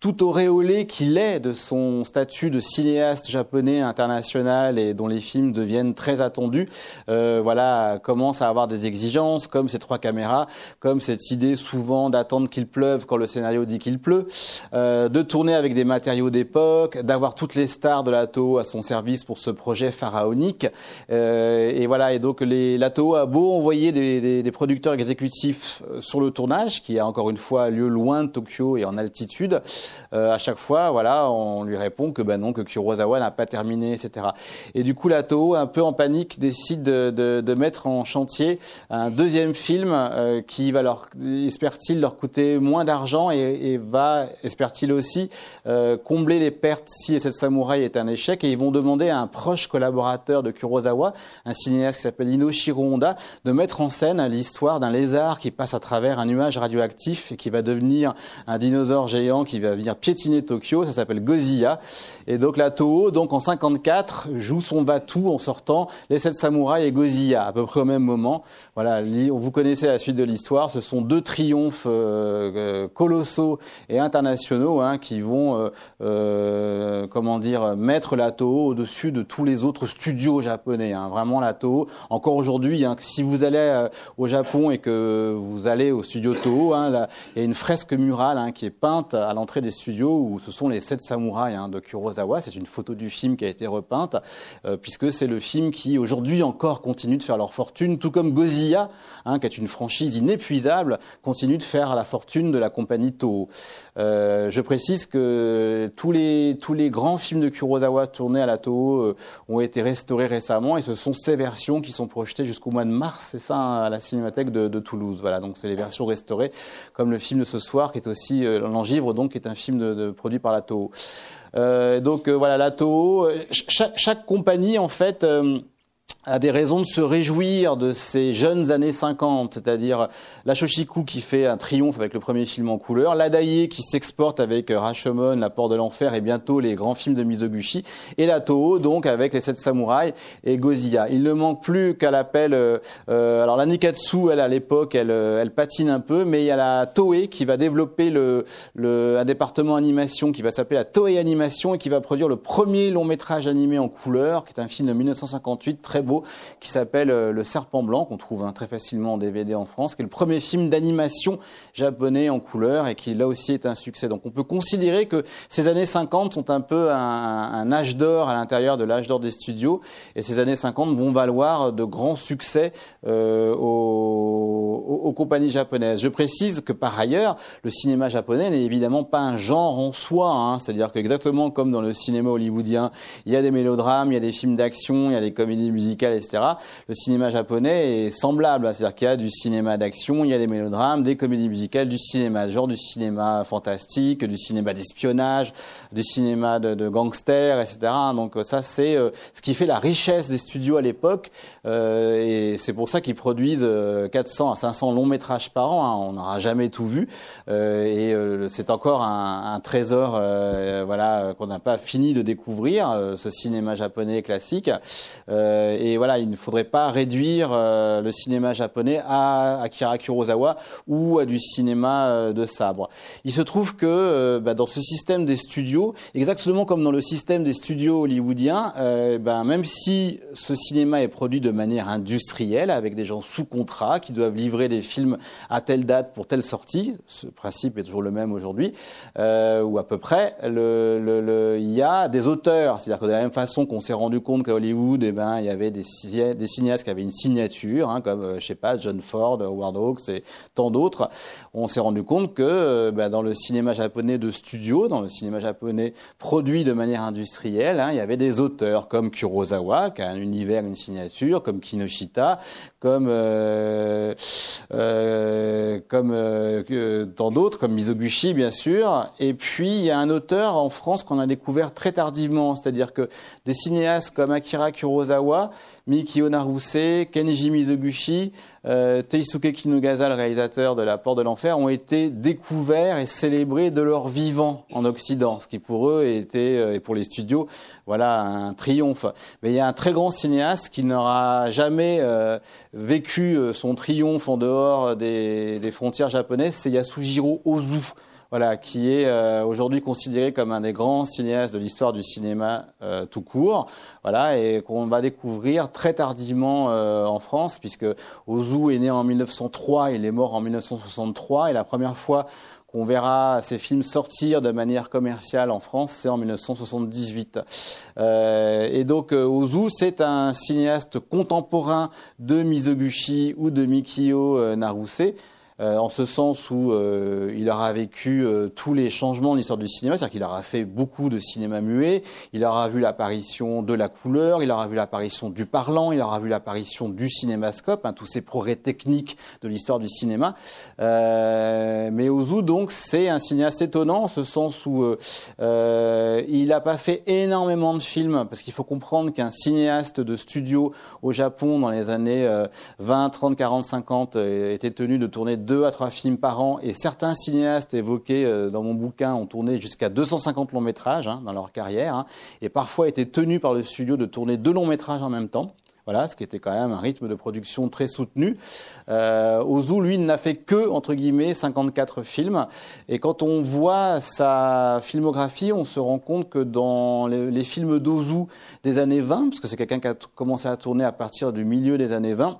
tout auréolé qu'il est de son statut de cinéaste japonais international et dont les films deviennent très attendus, euh, voilà, commence à avoir des exigences comme ces trois caméras, comme cette idée souvent d'attendre qu'il pleuve quand le scénario dit qu'il pleut, euh, de tourner avec des matériaux d'époque, d'avoir toutes les stars de la à son service pour ce projet pharaonique. Euh, et voilà, et donc les, la a beau envoyer des, des, producteurs exécutifs sur le tournage, qui a encore une fois lieu loin de Tokyo et en altitude. Euh, à chaque fois, voilà, on lui répond que ben non, que Kurosawa n'a pas terminé, etc. Et du coup, la Toho, un peu en panique, décide de, de, de mettre en chantier un deuxième film euh, qui va leur, espère-t-il, leur coûter moins d'argent et, et, va, espère-t-il aussi, euh, combler les pertes si cette samouraï est un échec. Et ils vont demander à un proche collaborateur de Kurosawa, un cinéaste qui s'appelle Inoshiro Honda, de mettre en scène l'histoire d'un lézard qui passe à travers un nuage radioactif et qui va devenir un dinosaure géant qui va venir piétiner Tokyo, ça s'appelle Goziya. Et donc la Toho, donc en 54, joue son Batu en sortant Les Sept Samouraïs et Goziya, à peu près au même moment. Voilà, vous connaissez la suite de l'histoire, ce sont deux triomphes euh, euh, colossaux et internationaux hein, qui vont, euh, comment dire, mettre la Toho au-dessus de tous les autres studios japonais. Hein. Vraiment la Toho, encore aujourd'hui, hein, si vous allez au Japon et que vous allez au studio Toho, il y a une fresque murale qui est peinte à l'entrée des studios où ce sont les sept samouraïs hein, de Kurosawa. C'est une photo du film qui a été repeinte, euh, puisque c'est le film qui aujourd'hui encore continue de faire leur fortune, tout comme Goziya, hein, qui est une franchise inépuisable, continue de faire la fortune de la compagnie Toho. Euh, je précise que tous les, grands films de Kurosawa tournés à la Toho euh, ont été restaurés récemment et ce sont ces versions qui sont projetées jusqu'au mois de mars, c'est ça, hein, à la Cinémathèque de, Toulouse. Voilà, donc c'est les versions restaurées, comme le film de ce soir qui est aussi L'Engivre, donc qui est un film de, produit par la Toho. Euh, donc euh, voilà, la Toho, chaque, chaque, compagnie en fait a des raisons de se réjouir de ces jeunes années 50, c'est-à-dire la Shoshiku qui fait un triomphe avec le premier film en couleur, l'Adaye qui s'exporte avec Rashomon, La Porte de l'Enfer et bientôt les grands films de Mizoguchi, et la Toho donc avec les Sept Samouraïs et Goziya. Il ne manque plus qu'à l'appel, euh, euh, alors la Nikatsu, elle à l'époque, elle, euh, elle patine un peu, mais il y a la Toei qui va développer le, le, un département animation qui va s'appeler la Toei Animation et qui va produire le premier long métrage animé en couleur, qui est un film de 1958 très beau qui s'appelle euh, Le Serpent Blanc, qu'on trouve hein, très facilement en DVD en France, qui est le premier film d'animation japonais en couleur et qui là aussi est un succès. Donc on peut considérer que ces années 50 sont un peu un, âge d'or à l'intérieur de l'âge d'or des studios et ces années 50 vont valoir de grands succès euh, aux, compagnies japonaises. Je précise que par ailleurs, le cinéma japonais n'est évidemment pas un genre en soi, hein, c'est-à-dire qu'exactement comme dans le cinéma hollywoodien, il y a des mélodrames, il y a des films d'action, il y a des comédies musicales, Le cinéma japonais est semblable, c'est-à-dire qu'il y a du cinéma d'action, il y a des mélodrames, des comédies musicales, du cinéma, genre du cinéma fantastique, du cinéma d'espionnage, du cinéma de, gangsters, etc. Donc ça, c'est euh, ce qui fait la richesse des studios à l'époque, euh, et c'est pour ça qu'ils produisent 400 euh, à 500 longs métrages par an. Hein. On n'aura jamais tout vu, et c'est encore un, trésor, voilà, qu'on n'a pas fini de découvrir, ce cinéma japonais classique. Et voilà, il ne faudrait pas réduire le cinéma japonais à Akira Kurosawa ou à du cinéma de sabre. Il se trouve que bah, dans ce système des studios, exactement comme dans le système des studios hollywoodiens, ben, même si ce cinéma est produit de manière industrielle, avec des gens sous contrat qui doivent livrer des films à telle date pour telle sortie, ce principe est toujours le même aujourd'hui, euh, ou à peu près, il y a des auteurs. C'est-à-dire que de la même façon qu'on s'est rendu compte qu'à Hollywood, eh ben, il y avait des, des cinéastes qui avaient une signature, hein, comme, euh, je sais pas, John Ford, Howard Hawks et tant d'autres, on s'est rendu compte que euh, ben, dans le cinéma japonais de studio, dans le cinéma japonais produit de manière industrielle, hein, il y avait des auteurs comme Kurosawa, qui a un univers, une signature, comme Kinoshita, comme euh, euh, comme euh, tant d'autres, comme Mizoguchi bien sûr. Et puis il y a un auteur en France qu'on a découvert très tardivement, c'est-à-dire que des cinéastes comme Akira Kurosawa Mikio Naruse, Kenji Mizoguchi, euh, Teisuke Kinugasa, le réalisateur de La Porte de l'Enfer, ont été découverts et célébrés de leur vivant en Occident, ce qui pour eux était, euh, et pour les studios, voilà, un triomphe. Mais il y a un très grand cinéaste qui n'aura jamais euh, vécu son triomphe en dehors des, des frontières japonaises, c'est Yasujiro Ozu voilà, qui est euh, aujourd'hui considéré comme un des grands cinéastes de l'histoire du cinéma euh, tout court, voilà, et qu'on va découvrir très tardivement euh, en France, puisque Ozu est né en 1903, il est mort en 1963, et la première fois qu'on verra ces films sortir de manière commerciale en France, c'est en 1978. et donc Ozu, c'est un cinéaste contemporain de Mizoguchi ou de Mikio Naruse. Euh, en ce sens où euh, il aura vécu euh, tous les changements de l'histoire du cinéma, c'est-à-dire qu'il aura fait beaucoup de cinéma muet, il aura vu l'apparition de la couleur, il aura vu l'apparition du parlant, il aura vu l'apparition du cinémascope, hein, tous ces progrès techniques de l'histoire du cinéma. mais Ozu, donc, c'est un cinéaste étonnant en ce sens où il n'a pas fait énormément de films, parce qu'il faut comprendre qu'un cinéaste de studio au Japon dans les années 20, 30, 40, 50 était tenu de tourner deux à trois films par an et certains cinéastes évoqués euh, dans mon bouquin ont tourné jusqu'à 250 longs métrages hein, dans leur carrière hein, et parfois étaient tenus par le studio de tourner deux longs métrages en même temps. Voilà, ce qui était quand même un rythme de production très soutenu. Euh, Ozu, lui, n'a fait que, entre guillemets, 54 films. Et quand on voit sa filmographie, on se rend compte que dans les, les films d'Ozu des années 20, parce que c'est quelqu'un qui a commencé à tourner à partir du milieu des années 20,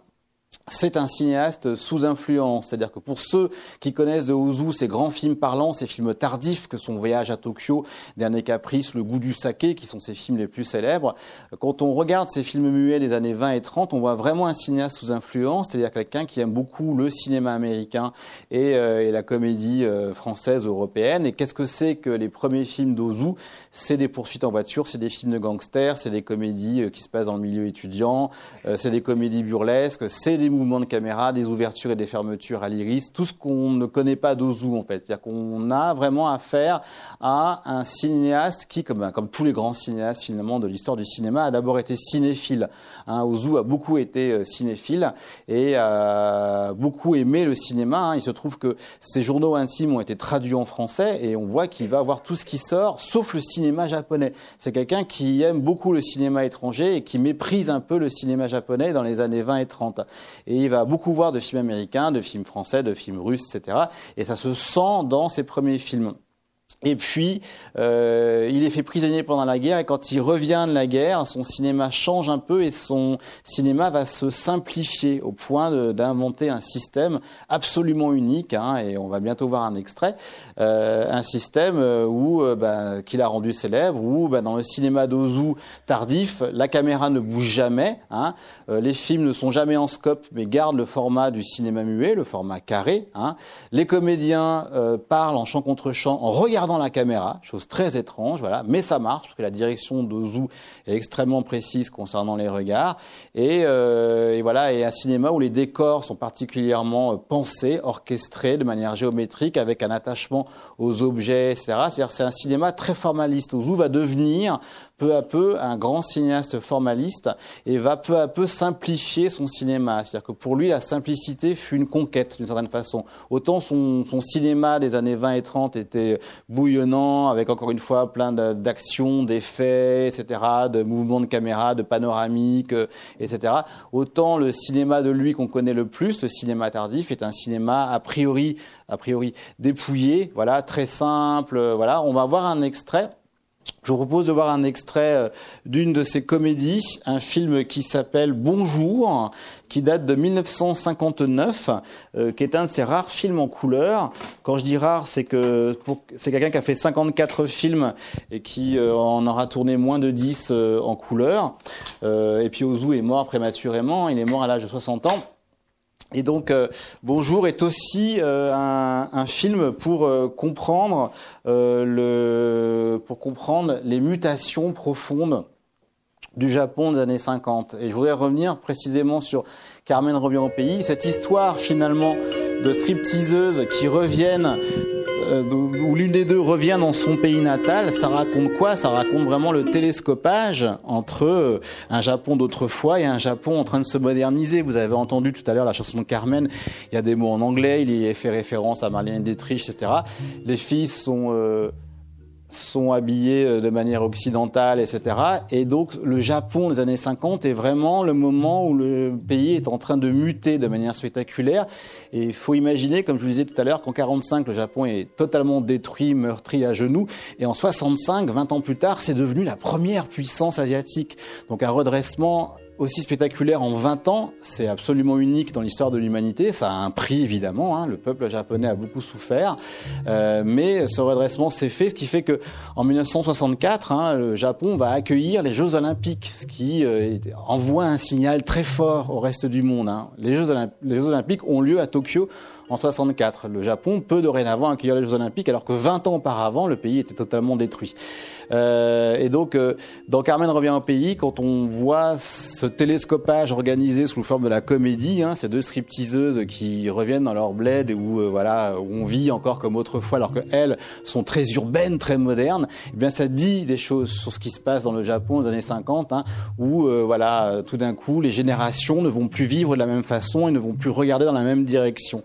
c'est un cinéaste sous influence, c'est-à-dire que pour ceux qui connaissent de Ozu, ces grands films parlants, ces films tardifs que sont Voyage à Tokyo, Dernier Caprice, Le goût du saké, qui sont ses films les plus célèbres, quand on regarde ces films muets des années 20 et 30, on voit vraiment un cinéaste sous influence, c'est-à-dire quelqu'un qui aime beaucoup le cinéma américain et, euh, la comédie euh, française européenne. Et qu'est-ce que c'est que les premiers films d'Ozu C'est des poursuites en voiture, c'est des films de gangsters, c'est des comédies euh, qui se passent dans le milieu étudiant, c'est des comédies burlesques, c'est des mouvements de caméra, des ouvertures et des fermetures à l'iris, tout ce qu'on ne connaît pas d'Ozu en fait. C'est-à-dire qu'on a vraiment affaire à un cinéaste qui, comme, comme tous les grands cinéastes finalement de l'histoire du cinéma, a d'abord été cinéphile. Hein, Ozu a beaucoup été euh, cinéphile et a beaucoup aimé le cinéma. Hein. Il se trouve que ses journaux intimes ont été traduits en français et on voit qu'il va avoir tout ce qui sort, sauf le cinéma japonais. C'est quelqu'un qui aime beaucoup le cinéma étranger et qui méprise un peu le cinéma japonais dans les années 20 et 30 et il va beaucoup voir de films américains, de films français, de films russes, etc. Et ça se sent dans ses premiers films. Et puis, euh, il est fait prisonnier pendant la guerre, et quand il revient de la guerre, son cinéma change un peu, et son cinéma va se simplifier au point d'inventer un système absolument unique, hein, et on va bientôt voir un extrait, euh, un système euh, où bah, qu'il a rendu célèbre, où bah, dans le cinéma d'Ozu tardif, la caméra ne bouge jamais, hein, les films ne sont jamais en scope, mais gardent le format du cinéma muet, le format carré. Hein, les comédiens parlent en chant contre chant, en regardant la caméra, chose très étrange, voilà, mais ça marche parce que la direction d'Ozu est extrêmement précise concernant les regards et, euh, voilà, et un cinéma où les décors sont particulièrement euh, pensés, orchestrés de manière géométrique avec un attachement aux objets, etc. C'est-à-dire c'est un cinéma très formaliste. Ozu va devenir peu à peu un grand cinéaste formaliste et va peu à peu simplifier son cinéma. C'est-à-dire que pour lui, la simplicité fut une conquête d'une certaine façon. Autant son, cinéma des années 20 et 30 était bouillonnant, avec encore une fois plein d'actions, d'effets, etc., de mouvements de caméra, de panoramiques, etc. Autant le cinéma de lui qu'on connaît le plus, le cinéma tardif, est un cinéma a priori, a priori dépouillé, voilà, très simple. Voilà, on va voir un extrait je vous propose de voir un extrait euh, d'une de ses comédies, un film qui s'appelle Bonjour, qui date de 1959, euh, qui est un de ses rares films en couleur. Quand je dis rare, c'est que c'est quelqu'un qui a fait 54 films et qui euh, en aura tourné moins de 10 en couleur. et puis Ozu est mort prématurément, il est mort à l'âge de 60 ans. Et donc, euh, Bonjour est aussi euh, un, film pour euh, comprendre le, pour comprendre les mutations profondes du Japon des années 50. Et je voudrais revenir précisément sur Carmen revient au pays, cette histoire finalement de stripteaseuses qui reviennent où l'une des deux revient dans son pays natal, ça raconte quoi? Ça raconte vraiment le télescopage entre euh, un Japon d'autrefois et un Japon en train de se moderniser. Vous avez entendu tout à l'heure la chanson de Carmen, il y a des mots en anglais, il y fait référence à Marlène Dietrich, etc. Les filles sont... Euh, sont habillés euh, de manière occidentale, etc. Et donc le Japon des années 50 est vraiment le moment où le pays est en train de muter de manière spectaculaire. Et il faut imaginer, comme je vous disais tout à l'heure, qu'en 45 le Japon est totalement détruit, meurtri à genoux, et en 65, 20 ans plus tard, c'est devenu la première puissance asiatique. Donc un redressement aussi spectaculaire en 20 ans, c'est absolument unique dans l'histoire de l'humanité. Ça a un prix évidemment. Hein. Le peuple japonais a beaucoup souffert, euh, mais ce redressement s'est fait, ce qui fait que en 1964, hein, le Japon va accueillir les Jeux Olympiques, ce qui euh, envoie un signal très fort au reste du monde. Hein. Les, Jeux les Jeux Olympiques ont lieu à Tokyo en 64. Le Japon peut dorénavant accueillir les Jeux Olympiques alors que 20 ans auparavant, le pays était totalement détruit. Euh, et donc, euh, dans Carmen revient au pays, quand on voit ce télescopage organisé sous forme de la comédie, hein, ces deux stripteaseuses qui reviennent dans leur bled où, euh, voilà, où on vit encore comme autrefois alors qu'elles sont très urbaines, très modernes, eh bien ça dit des choses sur ce qui se passe dans le Japon aux années 50, hein, où voilà, tout d'un coup, les générations ne vont plus vivre de la même façon et ne vont plus regarder dans la même direction.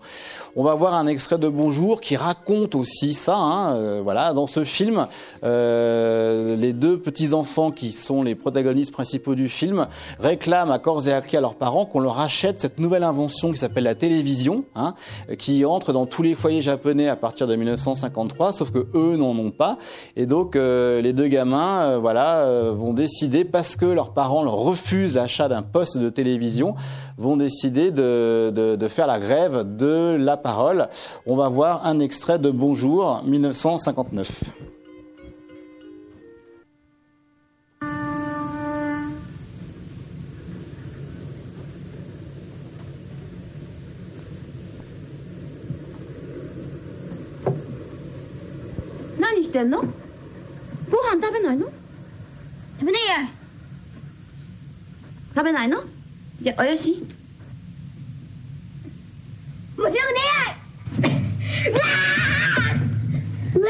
On va voir un extrait de Bonjour qui raconte aussi ça. Hein, euh, voilà, dans ce film, euh, les deux petits enfants qui sont les protagonistes principaux du film réclament à corps et à cri à leurs parents qu'on leur achète cette nouvelle invention qui s'appelle la télévision, hein, qui entre dans tous les foyers japonais à partir de 1953, sauf que eux n'en ont pas. Et donc euh, les deux gamins, voilà, vont décider parce que leurs parents leur refusent l'achat d'un poste de télévision vont décider de, de, de, faire la grève de la parole. On va voir un extrait de Bonjour 1959. 何してんのご飯食べないの食べねえや食べないの じゃあおよし？もちろんねうわー！うわ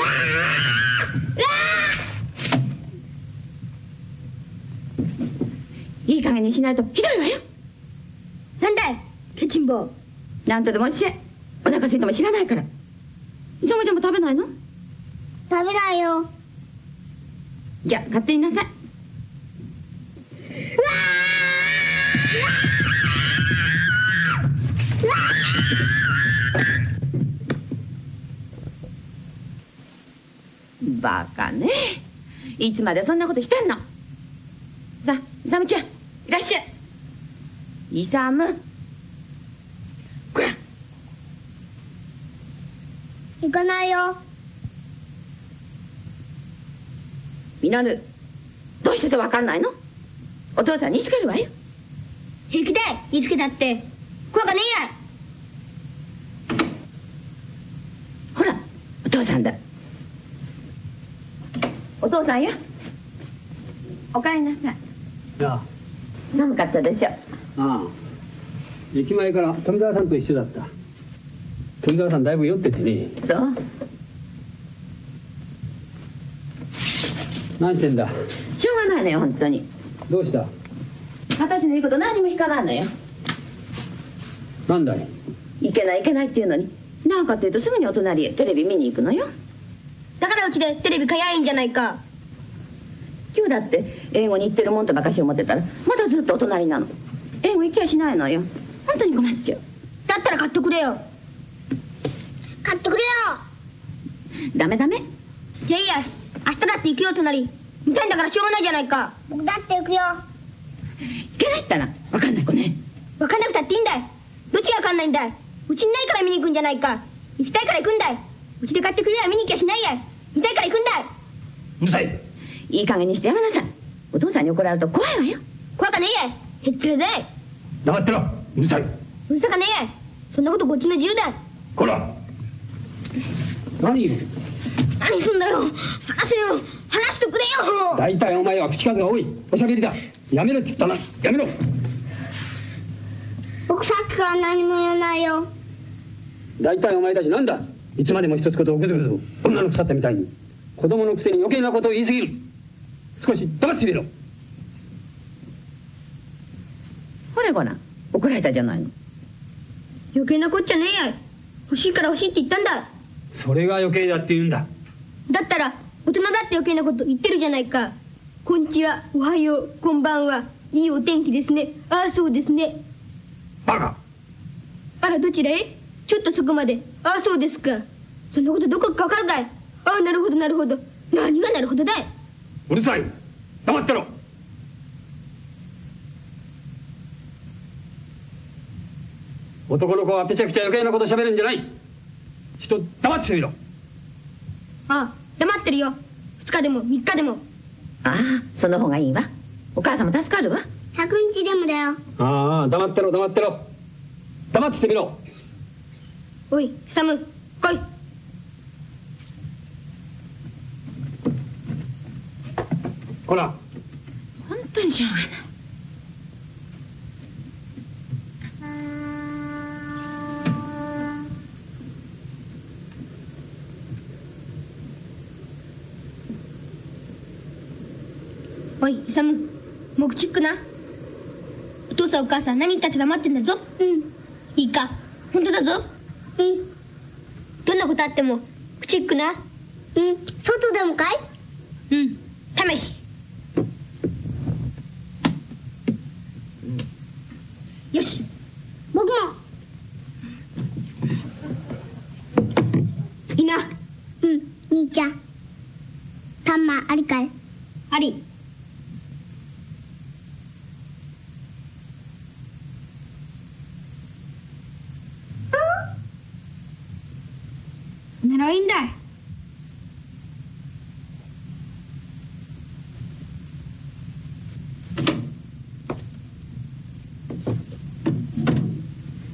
ー！いい加減にしないとひどいわよ！なんだい？ケチンボなんとでもしお腹すいても知らないから。いちゃもちゃも食べないの？食べないよ。じゃあ勝手になさい。うわバカね。いつまでそんなことしてんの？さあイサムちゃんいらっしゃい。イサムこら。行かないよ。ミノルどうしてて分かんないの？お父さんにつけるわよ。平気で言いつけたって。怖かねえや。ほらお父さんだお父さんやおかえりなさい。ああ。寒かったでしょ。ああ。駅前から富澤さんと一緒だった。富澤さんだいぶ酔っててね。そう。何してんだ？しょうがないのよ本当に。どうした？私の言うこと何も引っかかんのよ。なんだい？いけないいけないっていうのに。なんかっていうとすぐにお隣へテレビ見に行くのよだからうちでテレビ買やいいんじゃないか。今日だって英語に行ってるもんとばかし思ってたらまだずっとお隣なの。英語行きやしないのよ。本当に困っちゃう。だったら買ってくれよ。買ってくれよ。ダメダメ。じゃあいいや明日だって行くよ隣。見たいんだからしょうがないじゃないか。僕だって行くよ。いけないったら分かんない子ね。分かんなくたっていいんだい。どっちが分かんないんだい。うちにないから見に行くんじゃないか。行きたいから行くんだいうちで買ってくれや見に行きゃしないや見たいから行くんだうるさい。いい加減にしてやめなさい。お父さんに怒られると怖いわよ。怖かねえやへっつれだい。黙ってろ。うるさい。うるさかねえやそんなことこっちの自由だ。こら。何何すんだよ。話せよ話してくれよ。大体お前は口数が多い。おしゃべりだ。やめろって言ったな。やめろ。僕さっきから何も言わないよ。大体お前たちなんだいつまでも一つことをぐずぐず女の腐ったみたいに子供のくせに余計なことを言い過ぎる。少し黙ってみろ。ほれごら怒られたじゃないの。余計なこっちゃねえや。欲しいから欲しいって言ったんだ。それが余計だって言うんだ。だったら大人だって余計なこと言ってるじゃないか。こんにちはおはようこんばんは。いいお天気ですね。ああそうですね。バカ。あらどちらへ？ちょっとそこまで。ああそうですか。そんなことどこかわかるかい。ああなるほどなるほど。何がなるほどだい。うるさい。黙ってろ。男の子はぺちゃくちゃ余計なこと喋るんじゃない。ちょっと黙ってみろ。ああ黙ってるよ。2日でも3日でも。ああその方がいいわ。お母さんも助かるわ。100日でもだよ。ああ黙ってろ黙ってろ。黙ってみろおいサム来い。ほら。本当にしょうがない。おいイサムもう口っくな。お父さんお母さん何言ったって黙ってんだぞ。うん。いいか。本当だぞうん。どんなことあっても口っくな。うん。外でもかい？うん試しよし僕もいいなうん兄ちゃんタンマありかいありならいいんだ。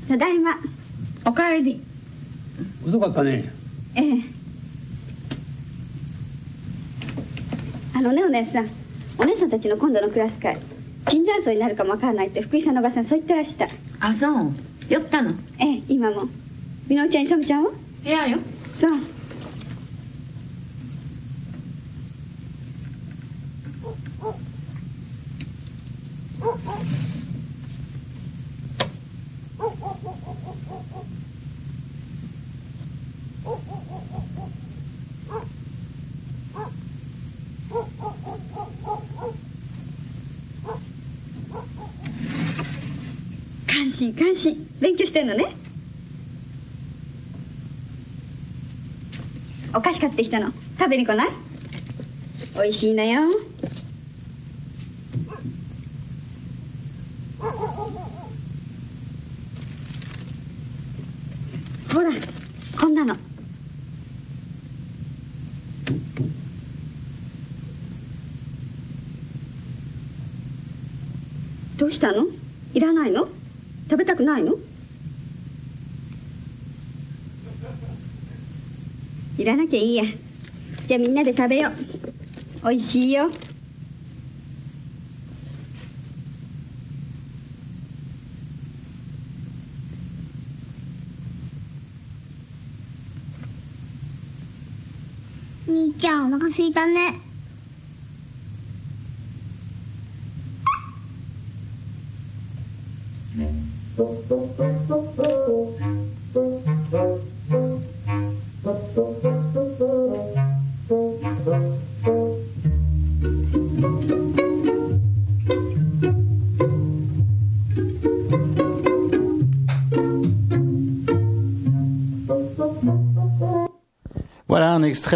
ただいま。おかえり。遅かったね。ええ。あのねお姉さん。お姉さんたちの今度のクラス会椿山荘になるかもわからないって福井さんのおばさんそう言ってらした。あそう。酔ったの。ええ今も。みのりちゃん勇ちゃんは？部屋よそう感心感心。勉強してんのねお菓子買ってきたの。食べに来ない？美味しいのよ。ほらこんなの。どうしたの？いらないの？食べたくないの？いらなきゃいいや。じゃあみんなで食べよう。おいしいよ。兄ちゃんお腹すいたね。うん。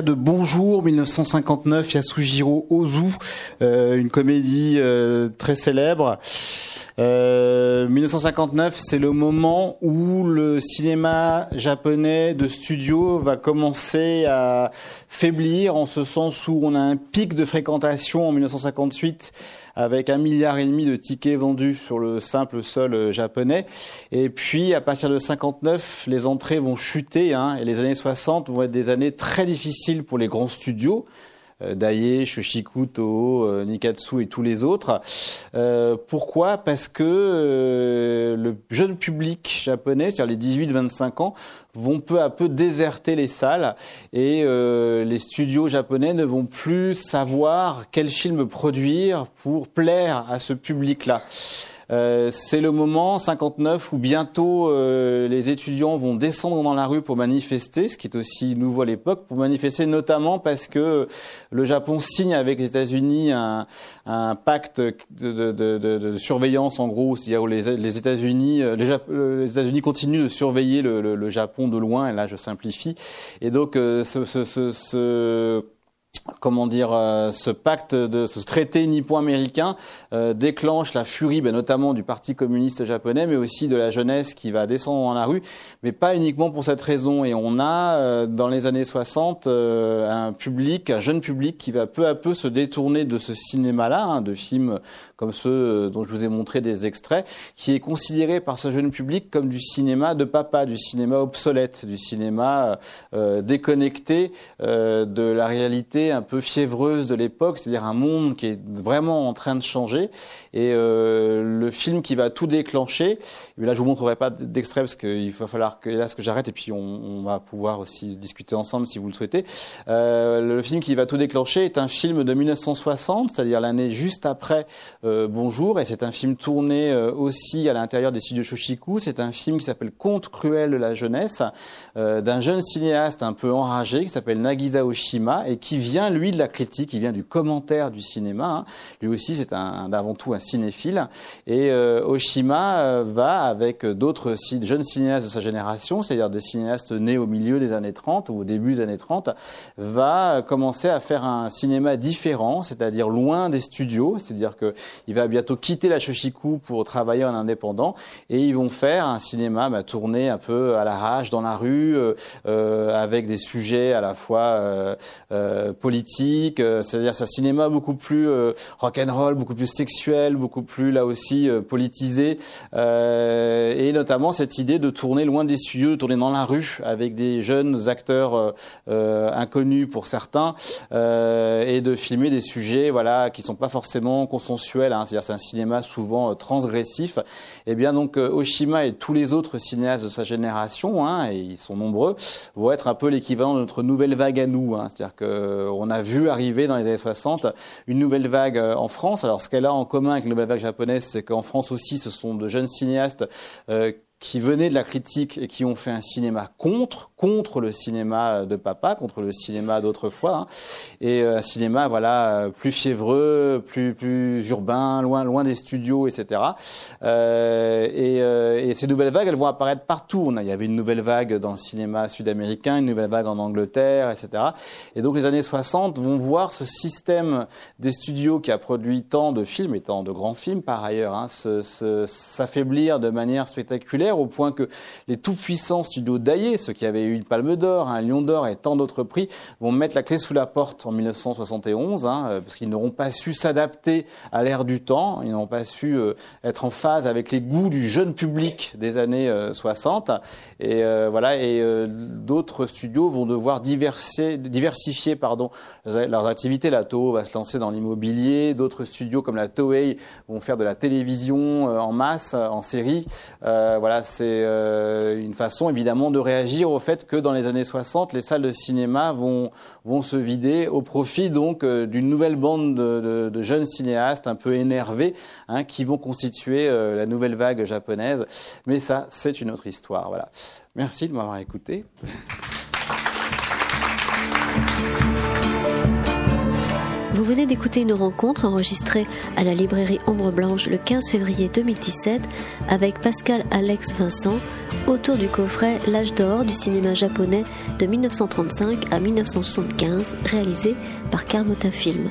De Bonjour 1959 Yasujiro Ozu, euh, une comédie euh, très célèbre. Euh, 1959, c'est le moment où le cinéma japonais de studio va commencer à faiblir, en ce sens où on a un pic de fréquentation en 1958 avec un milliard et demi de tickets vendus sur le simple sol euh, japonais. Et puis, à partir de 59, les entrées vont chuter, hein, et les années 60 vont être des années très difficiles pour les grands studios. Euh, Daiei, Shoshiku, Toho, euh, Nikatsu et tous les autres. Euh, pourquoi? Parce que le jeune public japonais, c'est-à-dire les 18-25 ans, vont peu à peu déserter les salles et euh, les studios japonais ne vont plus savoir quel film produire pour plaire à ce public-là. Euh, c'est le moment 59 où bientôt euh, les étudiants vont descendre dans la rue pour manifester, ce qui est aussi nouveau à l'époque, pour manifester notamment parce que le Japon signe avec les États-Unis un, un, pacte de, de, de, de, surveillance en gros, c'est-à-dire où les, États-Unis les, les États-Unis continuent de surveiller le, le, Japon de loin, et là je simplifie, et donc euh, ce, ce, ce, ce comment dire, euh, ce pacte de ce traité nippo-américain euh, déclenche la furie, ben, notamment du Parti communiste japonais, mais aussi de la jeunesse qui va descendre dans la rue, mais pas uniquement pour cette raison. Et on a euh, dans les années 60 euh, un public, un jeune public qui va peu à peu se détourner de ce cinéma-là, hein, de films comme ceux euh, dont je vous ai montré des extraits, qui est considéré par ce jeune public comme du cinéma de papa, du cinéma obsolète, du cinéma euh, déconnecté euh, de la réalité un peu fiévreuse de l'époque, c'est-à-dire un monde qui est vraiment en train de changer. Et euh, le film qui va tout déclencher, et là je vous montrerai pas d'extrait parce qu'il va falloir que ce que j'arrête et puis on, on, va pouvoir aussi discuter ensemble si vous le souhaitez. Euh, le film qui va tout déclencher est un film de 1960, c'est-à-dire l'année juste après euh, Bonjour, et c'est un film tourné euh, aussi à l'intérieur des studios Shoshiku. C'est un film qui s'appelle Conte cruel de la jeunesse euh, d'un jeune cinéaste un peu enragé qui s'appelle Nagisa Oshima et qui vient lui de la critique, il vient du commentaire du cinéma. Hein. Lui aussi, c'est un, avant tout un cinéphile. Et euh, Oshima va avec d'autres jeunes cinéastes de sa génération, c'est-à-dire des cinéastes nés au milieu des années 30 ou au début des années 30, va commencer à faire un cinéma différent, c'est-à-dire loin des studios, c'est-à-dire que il va bientôt quitter la Shoshiku pour travailler en indépendant et ils vont faire un cinéma bah, tourné un peu à la rage dans la rue euh, euh, avec des sujets à la fois euh, euh politiques, euh, c'est-à-dire c'est un cinéma beaucoup plus rock and roll, beaucoup plus sexuel, beaucoup plus là aussi politisé et notamment cette idée de tourner loin des studios, de tourner dans la rue avec des jeunes acteurs inconnus pour certains et de filmer des sujets voilà qui sont pas forcément consensuels hein, c'est-à-dire c'est un cinéma souvent euh, transgressif. Et eh bien donc euh, Oshima et tous les autres cinéastes de sa génération, hein, et ils sont nombreux, vont être un peu l'équivalent de notre nouvelle vague à nous. Hein. C'est-à-dire qu'on a vu arriver dans les années 60 une nouvelle vague euh, en France. Alors ce qu'elle a en commun avec la nouvelle vague japonaise, c'est qu'en France aussi, ce sont de jeunes cinéastes euh, qui venaient de la critique et qui ont fait un cinéma contre, contre le cinéma de papa, contre le cinéma d'autrefois, hein, et euh, un cinéma voilà plus fiévreux, plus plus urbain, loin loin des studios, etc. Euh, et, euh, et, ces nouvelles vagues, elles vont apparaître partout. On a, il y avait une nouvelle vague dans le cinéma sud-américain, une nouvelle vague en Angleterre, etc. Et donc les années 60 vont voir ce système des studios qui a produit tant de films et tant de grands films par ailleurs, hein, s'affaiblir de manière spectaculaire au point que les tout-puissants studios Daiei, ceux qui avaient eu une Palme d'Or, un Lion d'Or et tant d'autres prix, vont mettre la clé sous la porte en 1971, hein, euh, parce qu'ils n'auront pas su s'adapter à l'ère du temps, ils n'auront pas su euh, être en phase avec les goûts du jeune public des années euh, 60. Et euh, voilà, et d'autres studios vont devoir diversifier pardon, leurs activités. La Toho va se lancer dans l'immobilier, d'autres studios comme la Toei vont faire de la télévision en masse, en série. voilà, c'est une façon évidemment de réagir au fait que dans les années 60, les salles de cinéma vont vont se vider au profit donc d'une nouvelle bande de, jeunes cinéastes un peu énervés hein, qui vont constituer la nouvelle vague japonaise. Mais ça, c'est une autre histoire. Voilà. Merci de m'avoir écouté. Vous venez d'écouter une rencontre enregistrée à la librairie Ombre Blanche le 15 février 2017 avec Pascal Alex Vincent autour du coffret L'âge d'or du cinéma japonais de 1935 à 1975 réalisé par Carlotta Film.